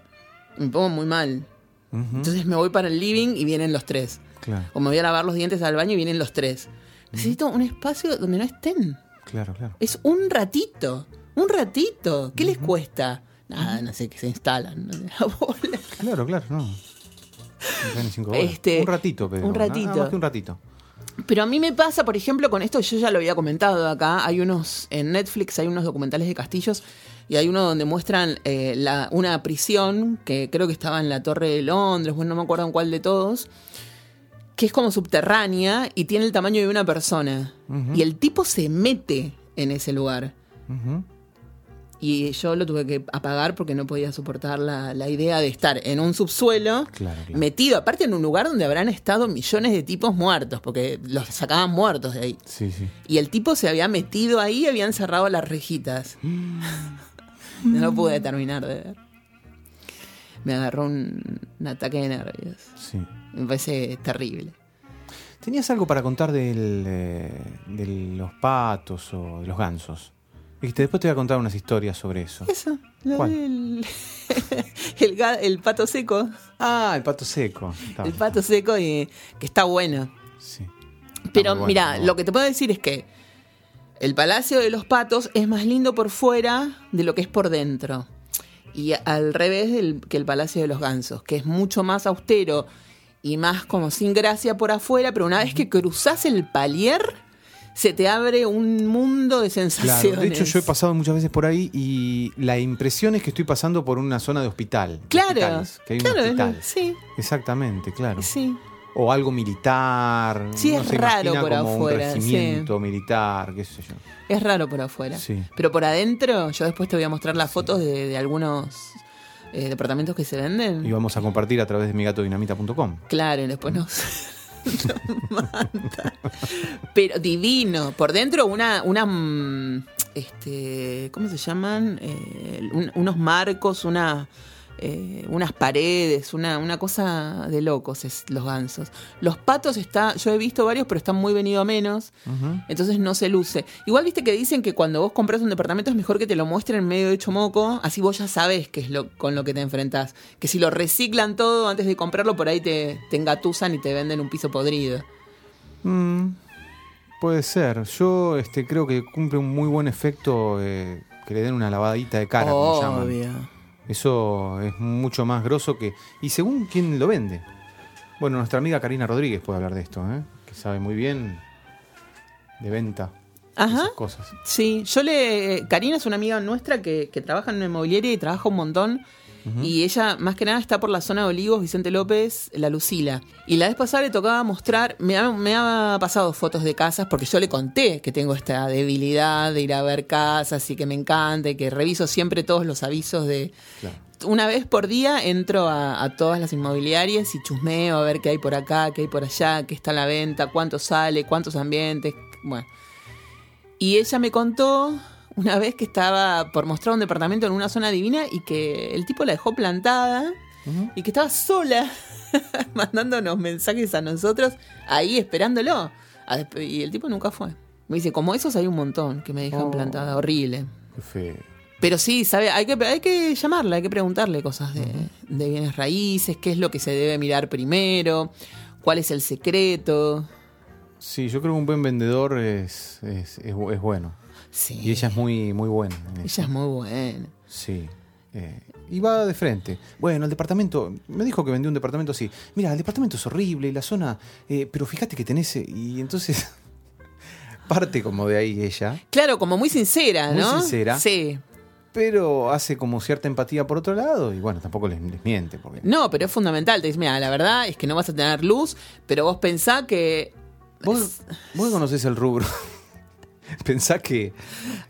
Me pongo muy mal. Entonces me voy para el living y vienen los tres. claro, O me voy a lavar los dientes al baño y vienen los tres. Necesito un espacio donde no estén. claro, claro. Es un ratito. Un ratito. ¿Qué les cuesta? Nada, no sé, que se instalan. ¿no? La bola. Claro, claro, no. (laughs) Este, un ratito, pero. un nada ratito. más que un ratito. Pero a mí me pasa, por ejemplo, con esto, yo ya lo había comentado acá, hay unos, en Netflix hay unos documentales de castillos y hay uno donde muestran eh, la, una prisión que creo que estaba en la Torre de Londres, bueno, no me acuerdo en cuál de todos, que es como subterránea y tiene el tamaño de una persona. Y el tipo se mete en ese lugar. Ujú. Y yo lo tuve que apagar porque no podía soportar la, la idea de estar en un subsuelo, Claro, claro. metido, aparte en un lugar donde habrán estado millones de tipos muertos, porque los sacaban muertos de ahí. Sí, sí. Y el tipo se había metido ahí y habían cerrado las rejitas. (gasps) No lo pude terminar de ver. Me agarró un, un ataque de nervios. sí. Me parece terrible. ¿Tenías algo para contar del, eh, de los patos o de los gansos? Y te- después te voy a contar unas historias sobre eso. Eso, ¿Cuál? del- (laughs) el, el pato seco. Ah, el pato seco. Está El pato seco y, que está bueno. Sí. Pero bueno, mira, bueno. lo que te puedo decir es que el Palacio de los Patos es más lindo por fuera de lo que es por dentro. Y al revés del, que el Palacio de los Gansos, que es mucho más austero y más como sin gracia por afuera, pero una vez que cruzas el palier, se te abre un mundo de Claro, sensaciones. de hecho yo he pasado muchas veces por ahí y la impresión es que estoy pasando por una zona de hospital. Claro, que hay un claro, hospital. sí, Exactamente, claro. sí. O algo militar. Sí, es se raro por como afuera, un regimiento militar, qué sé yo. Es raro por afuera. Sí. Pero por adentro, yo después te voy a mostrar las fotos de, de algunos eh, departamentos que se venden. Y vamos a compartir a través de migatodinamita.com. Claro, y después nos, nos (laughs) manda. Pero divino. Por dentro una, una mm, este, ¿cómo se llaman? Eh, un- unos marcos, una, eh, unas paredes, una, una cosa de locos es los gansos. Los patos está, yo he visto varios, pero están muy venido a menos. Entonces no se luce. Igual viste que dicen que cuando vos compras un departamento es mejor que te lo muestren medio hecho moco, así vos ya sabes qué es lo con lo que te enfrentás. Que si lo reciclan todo antes de comprarlo, por ahí te, te engatusan y te venden un piso podrido. Mm, puede ser. Yo este, creo que cumple un muy buen efecto eh, que le den una lavadita de cara, como llaman. Eso es mucho más grosso que. Y según quién lo vende. Bueno, nuestra amiga Karina Rodríguez puede hablar de esto, ¿eh? que sabe muy bien de venta. Ajá. Esas cosas. Sí, yo le. Karina es una amiga nuestra que, que trabaja en una inmobiliaria y trabaja un montón. Y ella, más que nada, está por la zona de Olivos, Vicente López, La Lucila. Y la vez pasada le tocaba mostrar. Me ha, me ha pasado fotos de casas porque yo le conté que tengo esta debilidad de ir a ver casas y que me encanta y que reviso siempre todos los avisos de. Claro. Una vez por día entro a, a todas las inmobiliarias y chusmeo a ver qué hay por acá, qué hay por allá, qué está a la venta, cuánto sale, cuántos ambientes. Bueno. Y ella me contó una vez que estaba por mostrar un departamento en una zona divina y que el tipo la dejó plantada y que estaba sola (laughs) mandándonos mensajes a nosotros ahí esperándolo. Y el tipo nunca fue. Me dice, como esos hay un montón que me dejan Oh. plantada, horrible. Qué feo. Pero sí, sabe, hay que, hay que llamarla, hay que preguntarle cosas de, de bienes raíces, qué es lo que se debe mirar primero, cuál es el secreto. Sí, yo creo que un buen vendedor es, es, es bueno. Sí, Y ella es muy, muy buena. en ella es muy buena. Sí. Eh, y va de frente. Bueno, el departamento. Me dijo que vendió un departamento así. Mira, el departamento es horrible y la zona. eh, pero fíjate que tenés. eh, Y entonces. (laughs) parte como de ahí ella. Claro, como muy sincera, Muy ¿no? sincera. Sí. Pero hace como cierta empatía por otro lado. Y bueno, tampoco les, les miente. Porque, No, pero es fundamental. Te dice, mira, la verdad es que no vas a tener luz, pero vos pensá que... Vos, vos conocés el rubro. (laughs) Pensá que.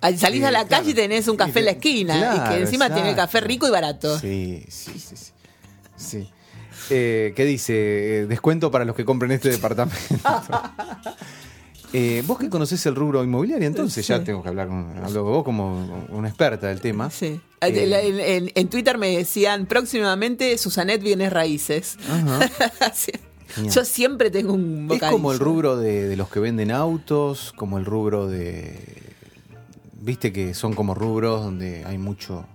Al salís a la Sí, claro. calle y tenés un café en la esquina y que encima tiene café rico y barato. Sí, sí, sí. sí. Sí. Eh, ¿Qué dice? Eh, descuento para los que compren este departamento. (laughs) Eh, vos que conocés el rubro inmobiliario, entonces ya tengo que hablar con, hablo vos como una experta del tema. Sí. Eh, En, Twitter me decían próximamente Susanet Bienes Raíces. Ajá. (laughs) Sí. Genial. Yo siempre tengo un Es bocadillo. como el rubro de, de los que venden autos, como el rubro de. Viste que son como rubros donde hay mucho.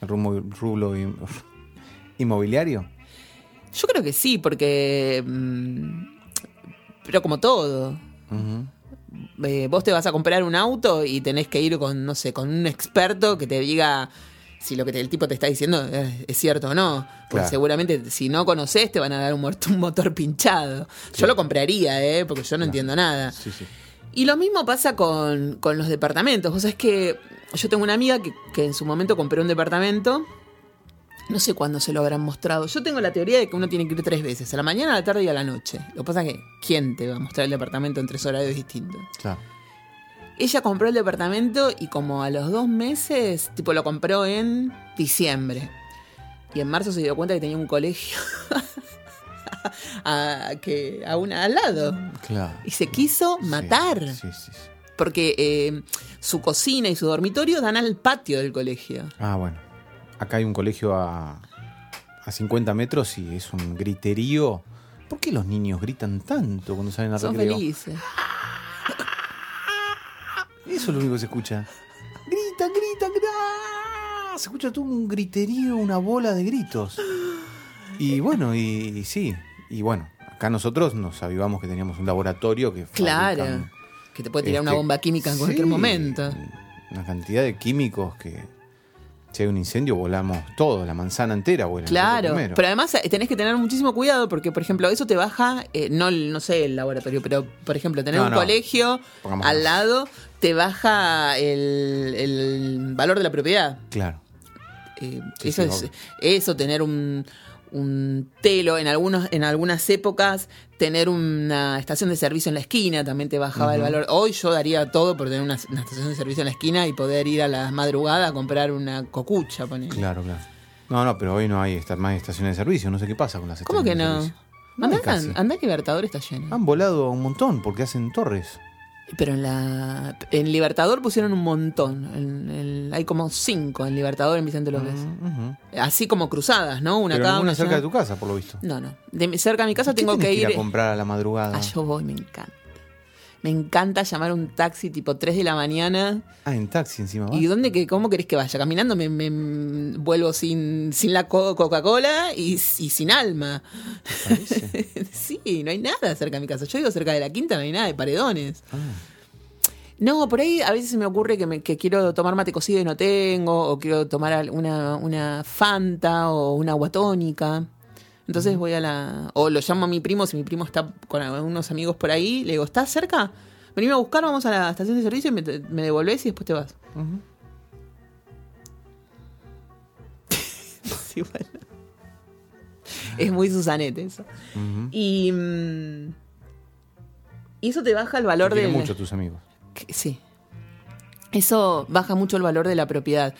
El rubro, rubro in- (laughs) inmobiliario. Yo creo que sí, porque... mm, pero como todo. Eh, vos te vas a comprar un auto y tenés que ir con, no sé, con un experto que te diga si lo que te- el tipo te está diciendo es, es cierto o no. Porque Claro. seguramente si no conoces te van a dar un, (laughs) motor pinchado. Yo lo compraría, ¿eh? porque yo no entiendo nada. Sí, sí. Y lo mismo pasa con, con los departamentos. Vos sabés que yo tengo una amiga que, que en su momento compró un departamento. No sé cuándo se lo habrán mostrado. Yo tengo la teoría de que uno tiene que ir tres veces, a la mañana, a la tarde y a la noche. Lo que pasa es que, ¿quién te va a mostrar el departamento en tres horarios distintos? Claro. Ella compró el departamento y como a los dos meses, tipo lo compró en diciembre. Y en marzo se dio cuenta que tenía un colegio (laughs) a, que, a una, al lado. Claro. Y se quiso matar. Sí, sí, sí. Porque eh, su cocina y su dormitorio dan al patio del colegio. Ah, bueno. Acá hay un colegio a, a 50 metros y es un griterío. ¿Por qué los niños gritan tanto cuando salen a Son recreo? felices. Eso es lo único que se escucha. Grita. gritan, gritan, gritan. Se escucha todo un griterío, una bola de gritos. Y bueno, y, y sí, y bueno, acá nosotros nos avivamos que teníamos un laboratorio que Claro. fabrican, Que te puede tirar una este, bomba química en cualquier sí, momento. Una cantidad de químicos que si hay un incendio volamos todo, la manzana entera vuela. Claro, pero además eh, tenés que tener muchísimo cuidado porque, por ejemplo, eso te baja, eh, no, no sé el laboratorio, pero, por ejemplo, tener No, un no. colegio Pongamos- al lado te baja el, el valor de la propiedad. Claro. Eh, Sí, eso sí, es eso, tener un, un telo en algunos, en algunas épocas, tener una estación de servicio en la esquina también te bajaba el valor. Hoy yo daría todo por tener una, una estación de servicio en la esquina y poder ir a la madrugada a comprar una cocucha, ponele. Claro, claro. No, no, pero hoy no hay esta- más estaciones de servicio. No sé qué pasa con las ¿Cómo que estaciones no? de servicio. No Andá, casi. andá que Libertador está lleno. Han volado un montón porque hacen torres. Pero en la en Libertador pusieron un montón. En- en- hay como cinco en Libertador en Vicente López. Ujú. Así como cruzadas, ¿no? Una Pero una cerca de tu casa, por lo visto. No, no. De cerca de mi casa ¿Qué tengo que ir. ir a comprar a la madrugada. Ah, yo voy, me encanta. Me encanta llamar un taxi tipo 3 de la mañana. Ah, en taxi encima. ¿Y vas. dónde que, cómo querés que vaya? Caminando me, me- vuelvo sin, sin la co- Coca-Cola y, y sin alma. (laughs) sí, no hay nada cerca de mi casa. Yo digo cerca de la quinta, no hay nada de paredones. Ah. No, por ahí a veces se me ocurre que, me- que quiero tomar mate cocido y no tengo, o quiero tomar una, una Fanta o una agua tónica. Entonces voy a la... O lo llamo a mi primo, si mi primo está con unos amigos por ahí, le digo, ¿estás cerca? Venime a buscar, vamos a la estación de servicio y me, me devolvés y después te vas. (laughs) Sí, bueno. Es muy Susanete eso. Ujú. Y, y eso te baja el valor del... mucho tus amigos. Que- Sí. Eso baja mucho el valor de la propiedad.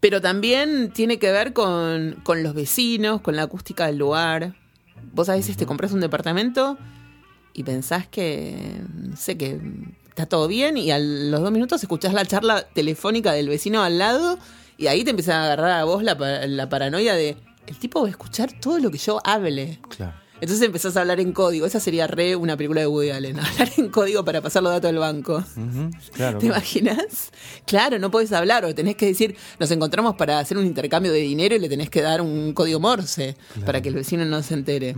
Pero también tiene que ver con, con los vecinos, con la acústica del lugar. Vos a veces te compras un departamento y pensás que, no sé, que está todo bien y a los dos minutos escuchás la charla telefónica del vecino al lado y ahí te empieza a agarrar a vos la, la paranoia de, el tipo va a escuchar todo lo que yo hable. Claro. Entonces empezás a hablar en código. Esa sería re una película de Woody Allen. (laughs) Hablar en código para pasar los datos del banco. Claro. ¿Te claro. imaginas? Claro, no podés hablar o tenés que decir, nos encontramos para hacer un intercambio de dinero y le tenés que dar un código Morse para que el vecino no se entere.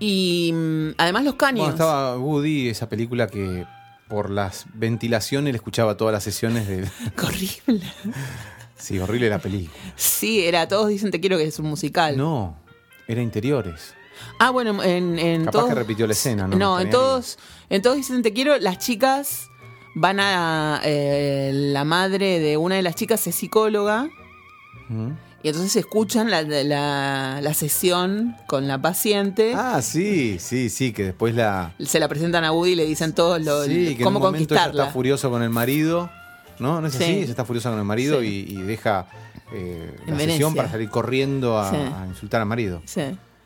Y mm, además los caños. Bueno, estaba Woody, esa película que por las ventilaciones le escuchaba todas las sesiones de. (laughs) Horrible. Sí, horrible la película. Sí, era Todos dicen te quiero que es un musical. No, era interiores. Ah, bueno, en, en Capaz todos. que repitió la escena, ¿no? No, en todos, en todos dicen te quiero, las chicas van a. eh, la madre de una de las chicas es psicóloga. Y entonces escuchan la, la, la sesión con la paciente. Ah, sí, sí, sí, que después la. Se la presentan a Woody y le dicen todo lo, Sí, que cómo en un momento ella conquistarla. está furioso con el marido. ¿No? ¿No es así? Sí. Ella está furiosa con el marido Sí. y, y deja eh, la sesión para salir corriendo a, a insultar al marido. Sí.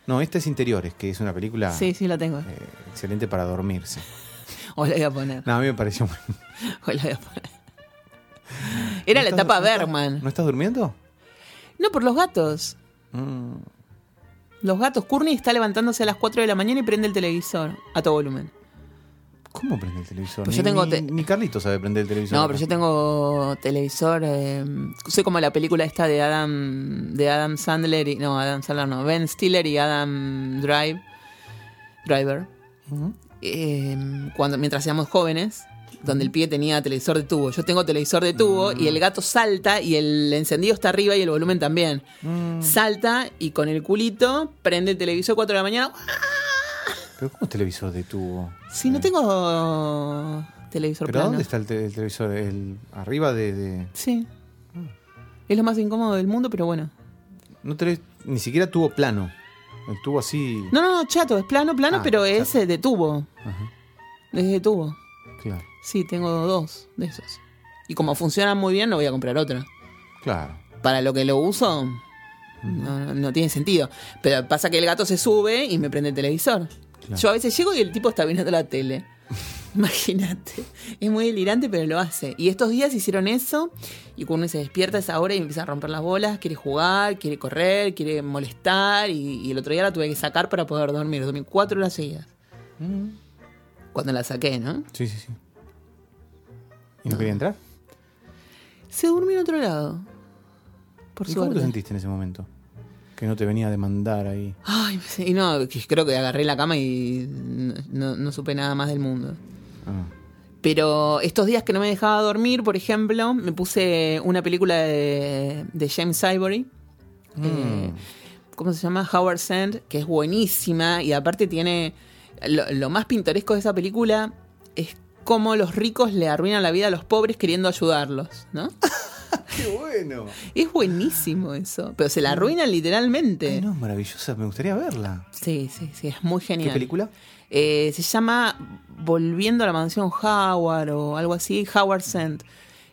No, esta es Interiores, que es una película sí, sí, la tengo. eh, excelente para dormirse. (laughs) O la voy a poner. No, a mí me pareció muy... (laughs) O la voy a poner. Era ¿No la etapa Bergman. ¿No estás durmiendo? No, por los gatos. Mm, Los gatos. Courtney está levantándose a las 4 de la mañana y prende el televisor a todo volumen. ¿Cómo prende el televisor? Pues ni, yo tengo ni- te- ni Carlito sabe prender el televisor. No, pero yo tengo televisor. eh, soy como la película esta de Adam, de Adam Sandler y no Adam Sandler no Ben Stiller y Adam Drive, Driver. Eh, cuando mientras éramos jóvenes, donde el pie tenía televisor de tubo. Yo tengo televisor de tubo y el gato salta y el encendido está arriba y el volumen también. Mm, Salta y con el culito prende el televisor 4 de la mañana. ¿Pero cómo televisor de tubo? Si no tengo televisor ¿Pero plano. dónde está el, te- el televisor? El, ¿Arriba de...? de- Sí. Es lo más incómodo del mundo, pero bueno. No tenés ni siquiera tubo plano. El tubo así... No, no, no, chato, es plano, plano, Ah, pero chato. es eh, de tubo. Ajá, Es de tubo. claro. Sí, tengo dos de esos. Y como funcionan muy bien, no voy a comprar otro. Claro. Para lo que lo uso, no, no- no tiene sentido. Pero pasa que el gato se sube y me prende el televisor. Claro. Yo a veces llego y el tipo está viendo la tele. (laughs) Imagínate. Es muy delirante, pero lo hace. Y estos días hicieron eso. Y cuando se despierta a esa hora y empieza a romper las bolas, quiere jugar, quiere correr, quiere molestar. Y, y el otro día la tuve que sacar para poder dormir. Dormí cuatro horas seguidas. Cuando la saqué, ¿no? Sí, sí, sí. ¿Y no quería entrar? Se durmió en otro lado. Por ¿Y cómo te suerte. sentiste en ese momento? Que no te venía a demandar ahí. Ay, y no, creo que agarré la cama y no, supe nada más del mundo. Ah. Pero estos días que no me dejaba dormir, por ejemplo, me puse una película de, de James Ivory. eh, ¿Cómo se llama? Howard Sand, que es buenísima y aparte tiene... Lo, lo más pintoresco de esa película es cómo los ricos le arruinan la vida a los pobres queriendo ayudarlos, ¿no? (laughs) (laughs) ¡Qué bueno! Es buenísimo eso, pero se la arruinan literalmente. Ay, no, es maravillosa. Me gustaría verla. Sí, sí, sí, es muy ¿Qué genial. película? Eh, se llama Volviendo a la mansión Howard o algo así, Howard Sent.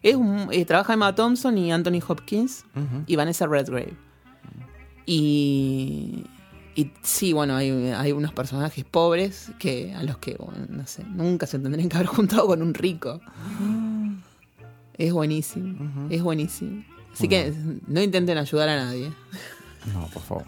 Es un, eh, trabaja Emma Thompson y Anthony Hopkins y Vanessa Redgrave. Y, y sí, bueno, hay, hay unos personajes pobres que a los que, bueno, no sé, nunca se tendrían que haber juntado con un rico. Es buenísimo, es buenísimo. Así que no intenten ayudar a nadie. No, por favor.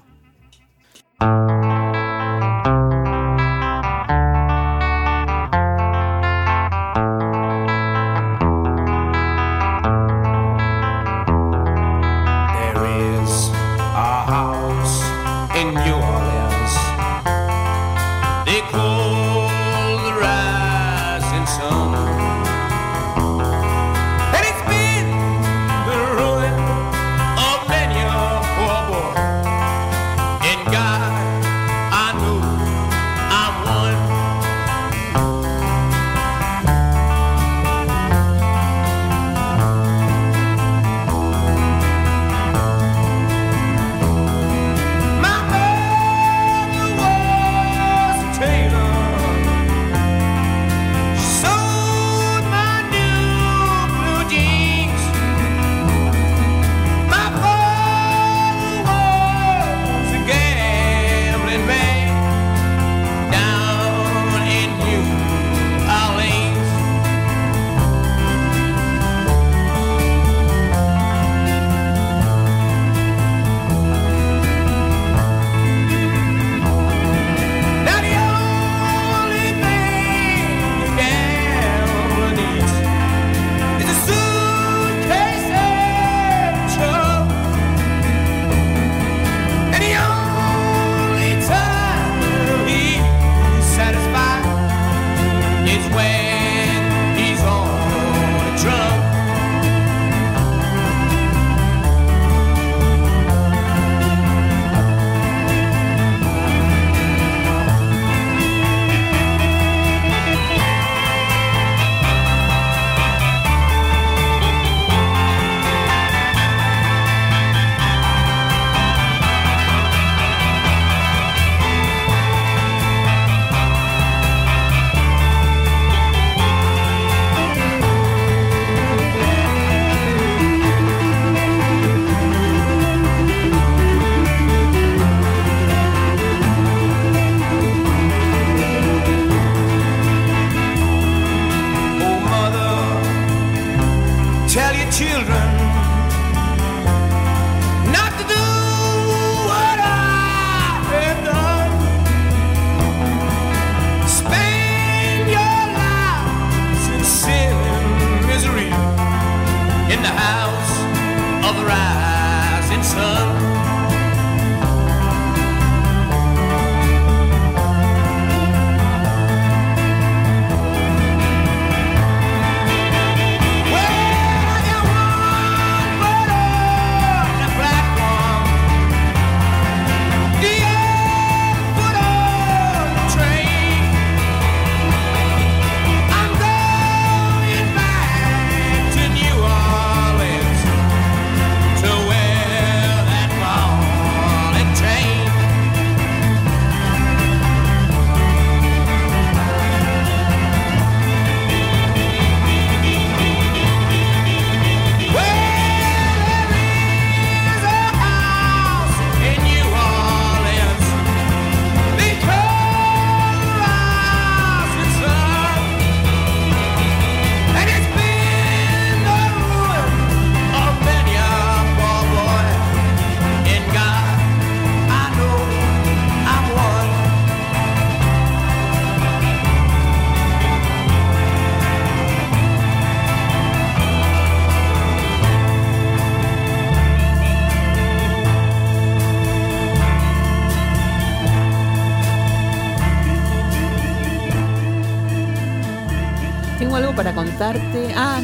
Contarte. Ah,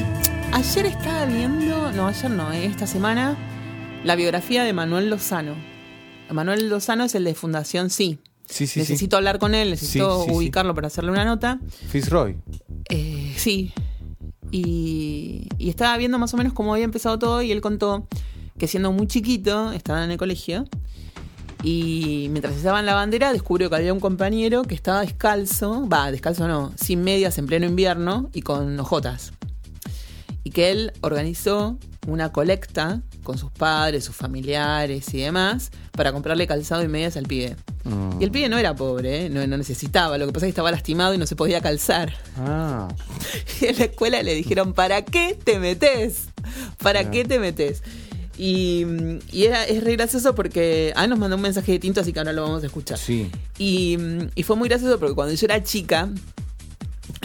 ayer estaba viendo, no, ayer no, eh, esta semana, la biografía de Manuel Lozano. Manuel Lozano es el de Fundación Sí. Sí, sí, necesito hablar con él, necesito ubicarlo para hacerle una nota. Fitzroy. Eh, sí. Y, y estaba viendo más o menos cómo había empezado todo y él contó que siendo muy chiquito, estaba en el colegio, y mientras estaba en la bandera descubrió que había un compañero que estaba descalzo, va, descalzo no, sin medias en pleno invierno y con ojotas. Y que él organizó una colecta con sus padres, sus familiares y demás para comprarle calzado y medias al pibe. Y el pibe no era pobre, ¿eh? no, no necesitaba, lo que pasa es que estaba lastimado y no se podía calzar. Ah, (laughs) Y en la escuela le dijeron, ¿para qué te metes? ¿Para qué te metes? Y, y era, es re gracioso porque... Ah, nos mandó un mensaje de tinto, así que ahora lo vamos a escuchar. sí. Y, y fue muy gracioso porque cuando yo era chica,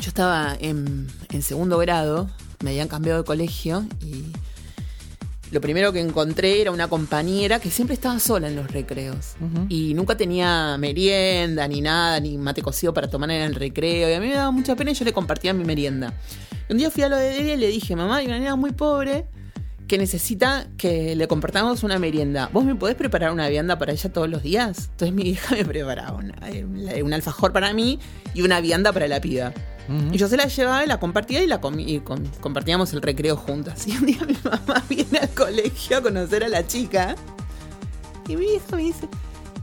yo estaba en, en segundo grado, me habían cambiado de colegio y lo primero que encontré era una compañera que siempre estaba sola en los recreos. Y nunca tenía merienda, ni nada, ni mate cocido para tomar en el recreo. Y a mí me daba mucha pena y yo le compartía mi merienda. Un día fui a lo de ella y le dije, mamá, hay una nena muy pobre que necesita que le compartamos una merienda. ¿Vos me podés preparar una vianda para ella todos los días? Entonces mi (laughs) hija me preparaba una- un alfajor para mí y una vianda para la piba. Y yo se la llevaba y la compartía y la comí- y com- compartíamos el recreo juntas. (laughs) Y un día mi mamá (laughs) viene al colegio a conocer a la chica y mi hija me dice,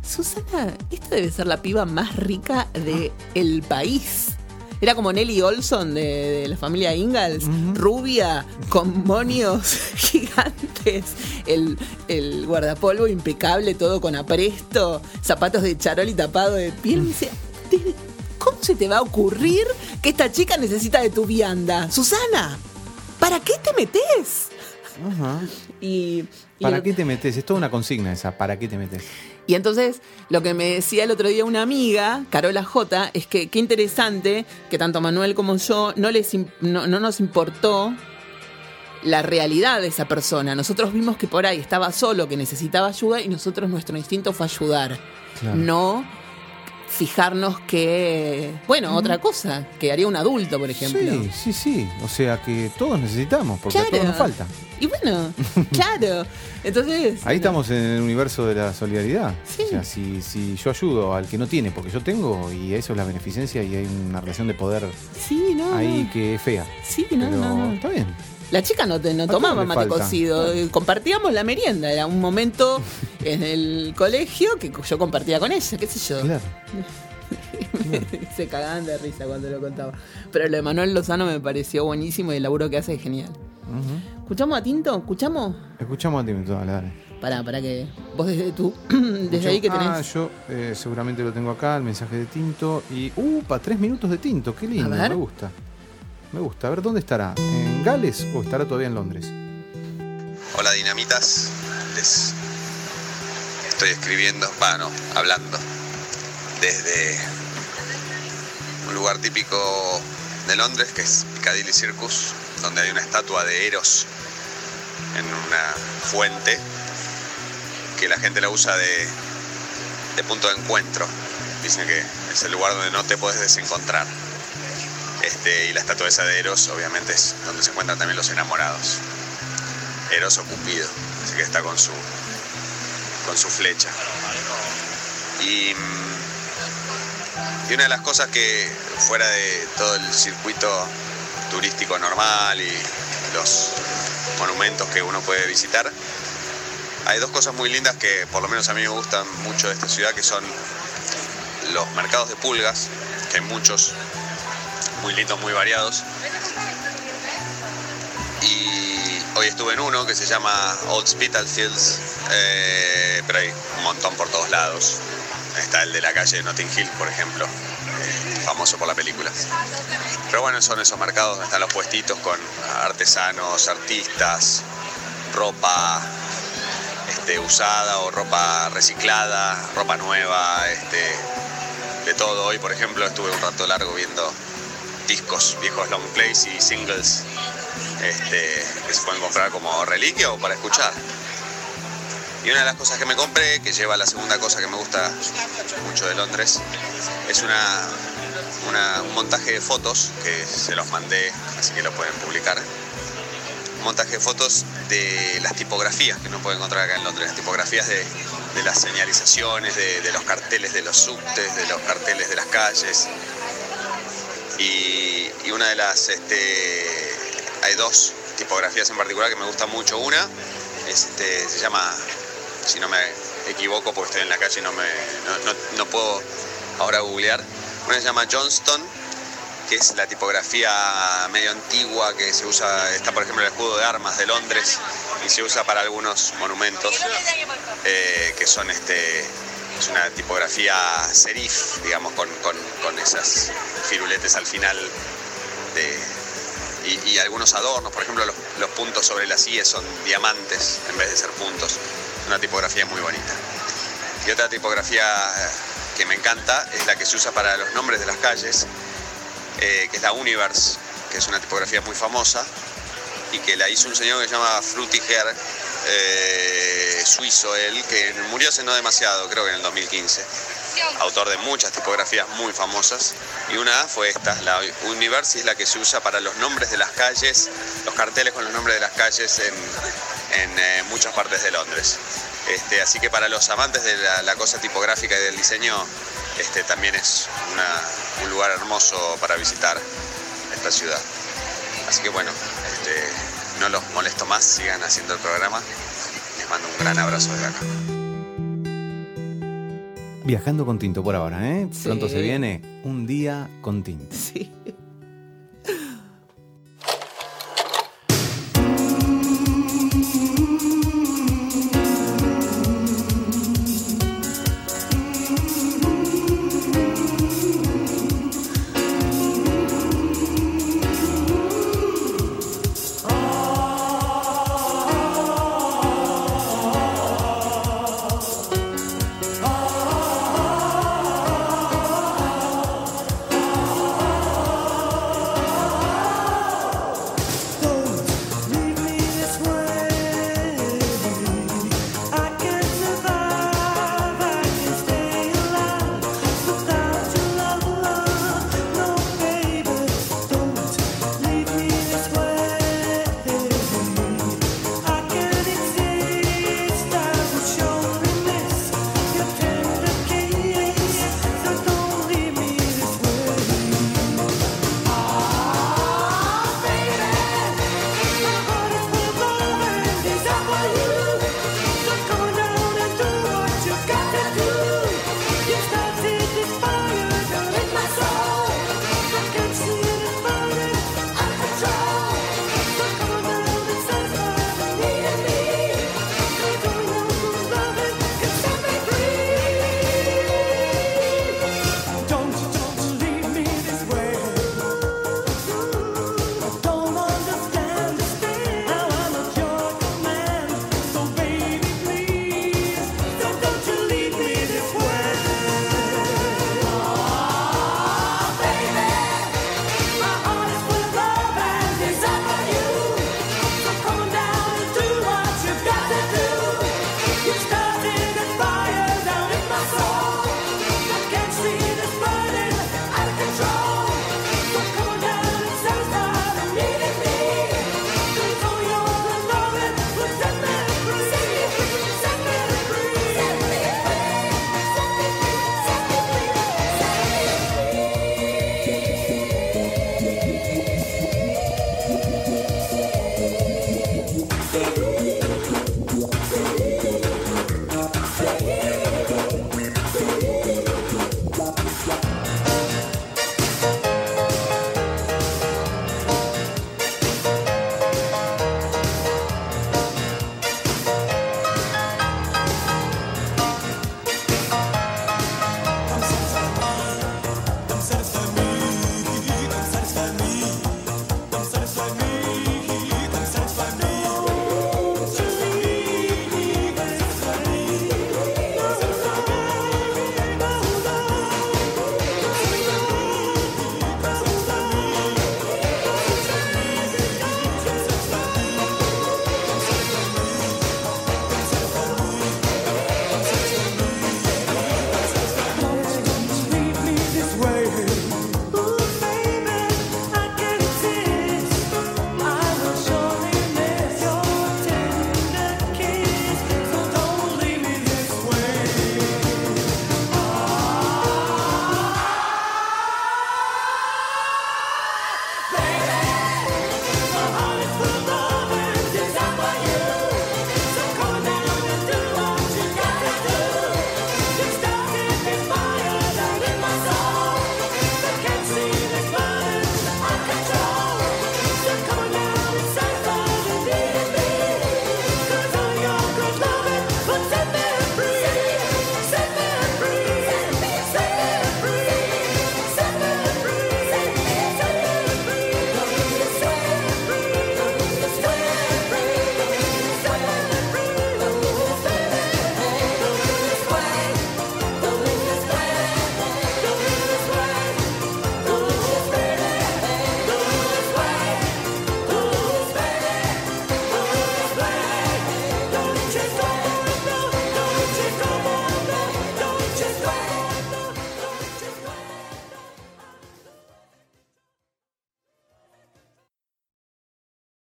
Susana, esta debe ser la piba más rica de el país. Era como Nelly Olson de, de la familia Ingalls, rubia, con monios (laughs) gigantes, el, el guardapolvo impecable, todo con apresto, zapatos de charol y tapado de piel. Me dice, "¿Desde- ¿cómo se te va a ocurrir que esta chica necesita de tu vianda? Susana, ¿para qué te metes? Ajá. Y, y ¿Para el- qué te metes? Es toda una consigna esa. ¿Para qué te metes? Y entonces, lo que me decía el otro día una amiga, Carola J, es que qué interesante que tanto Manuel como yo no, les, no, no nos importó la realidad de esa persona. Nosotros vimos que por ahí estaba solo, que necesitaba ayuda y nosotros nuestro instinto fue ayudar. Claro. No fijarnos que, bueno, otra cosa, que haría un adulto, por ejemplo. Sí, sí, sí. O sea que todos necesitamos, porque a todos nos falta. Y bueno, (laughs) claro. Entonces. Ahí estamos en el universo de la solidaridad. Sí. O sea, si, si yo ayudo al que no tiene, porque yo tengo, y eso es la beneficencia, y hay una relación de poder Sí, no. ahí no. que es fea. Sí, no, Pero no, no. está bien. La chica no, te- no tomaba mate falta. cocido, eh, compartíamos la merienda, era un momento en el colegio que yo compartía con ella, qué sé yo. Claro. (laughs) Se cagaban de risa cuando lo contaba. Pero lo de Manuel Lozano me pareció buenísimo y el laburo que hace es genial. ¿Escuchamos a Tinto? ¿Escuchamos? Escuchamos a ti, dale, dale. Pará, para que vos desde tú, (clears throat) desde ahí que tenés... Ah, yo eh, seguramente lo tengo acá, el mensaje de Tinto. Y, upa, tres minutos de Tinto, qué lindo, me gusta. Me gusta. A ver, ¿dónde estará? ¿En Gales o estará todavía en Londres? Hola dinamitas, les estoy escribiendo, bueno, hablando desde un lugar típico de Londres que es Piccadilly Circus, donde hay una estatua de Eros en una fuente que la gente la usa de, de punto de encuentro. Dicen que es el lugar donde no te puedes desencontrar. Este, y la estatua de Eros obviamente es donde se encuentran también los enamorados. Eros o Cupido, así que está con su con su flecha. Y, mm, y una de las cosas que fuera de todo el circuito turístico normal y los monumentos que uno puede visitar, hay dos cosas muy lindas que por lo menos a mí me gustan mucho de esta ciudad, que son los mercados de pulgas, que hay muchos, muy lindos, muy variados. Y hoy estuve en uno que se llama Old Spitalfields, eh, pero hay un montón por todos lados. Está el de la calle de Notting Hill, por ejemplo, eh, famoso por la película. Pero bueno, son esos mercados donde están los puestitos con artesanos, artistas, ropa este, usada o ropa reciclada, ropa nueva, este, de todo. Hoy, por ejemplo, estuve un rato largo viendo discos, viejos long plays y singles este, que se pueden comprar como reliquia o para escuchar. Y una de las cosas que me compré, que lleva la segunda cosa que me gusta mucho de Londres, es una, un montaje de fotos que se los mandé, así que lo pueden publicar. Un montaje de fotos de las tipografías que uno puede encontrar acá en Londres, las tipografías de, de las señalizaciones, de los carteles de los subtes, de los carteles de las calles. Y, una de las, este, hay dos tipografías en particular que me gustan mucho. Una este, se llama, si no me equivoco porque estoy en la calle y no, me, no, no- puedo ahora googlear, una se llama Johnston, que es la tipografía medio antigua que se usa, está por ejemplo el escudo de armas de Londres y se usa para algunos monumentos eh, que son este es una tipografía serif, digamos, con, con- con esas firuletes al final de, y, algunos adornos, por ejemplo los, los puntos sobre las IE son diamantes en vez de ser puntos. Es una tipografía muy bonita. Y otra tipografía eh, que me encanta es la que se usa para los nombres de las calles, eh, que es la Universe, que es una tipografía muy famosa y que la hizo un señor que se llama Frutiger, eh, suizo él, que murió hace no demasiado, creo que en el 2015. Autor de muchas tipografías muy famosas. Y una fue esta, la Universe, y es la que se usa para los nombres de las calles, los carteles con los nombres de las calles en, en, eh, muchas partes de Londres. Este, así que para los amantes de la, cosa tipográfica y del diseño, este, también es un lugar hermoso para visitar esta ciudad. Así que bueno, no los molesto más, sigan haciendo el programa. Les mando un gran abrazo desde acá. Viajando con Tinto por ahora, ¿eh? Sí. Pronto se viene un día con Tinto. Sí.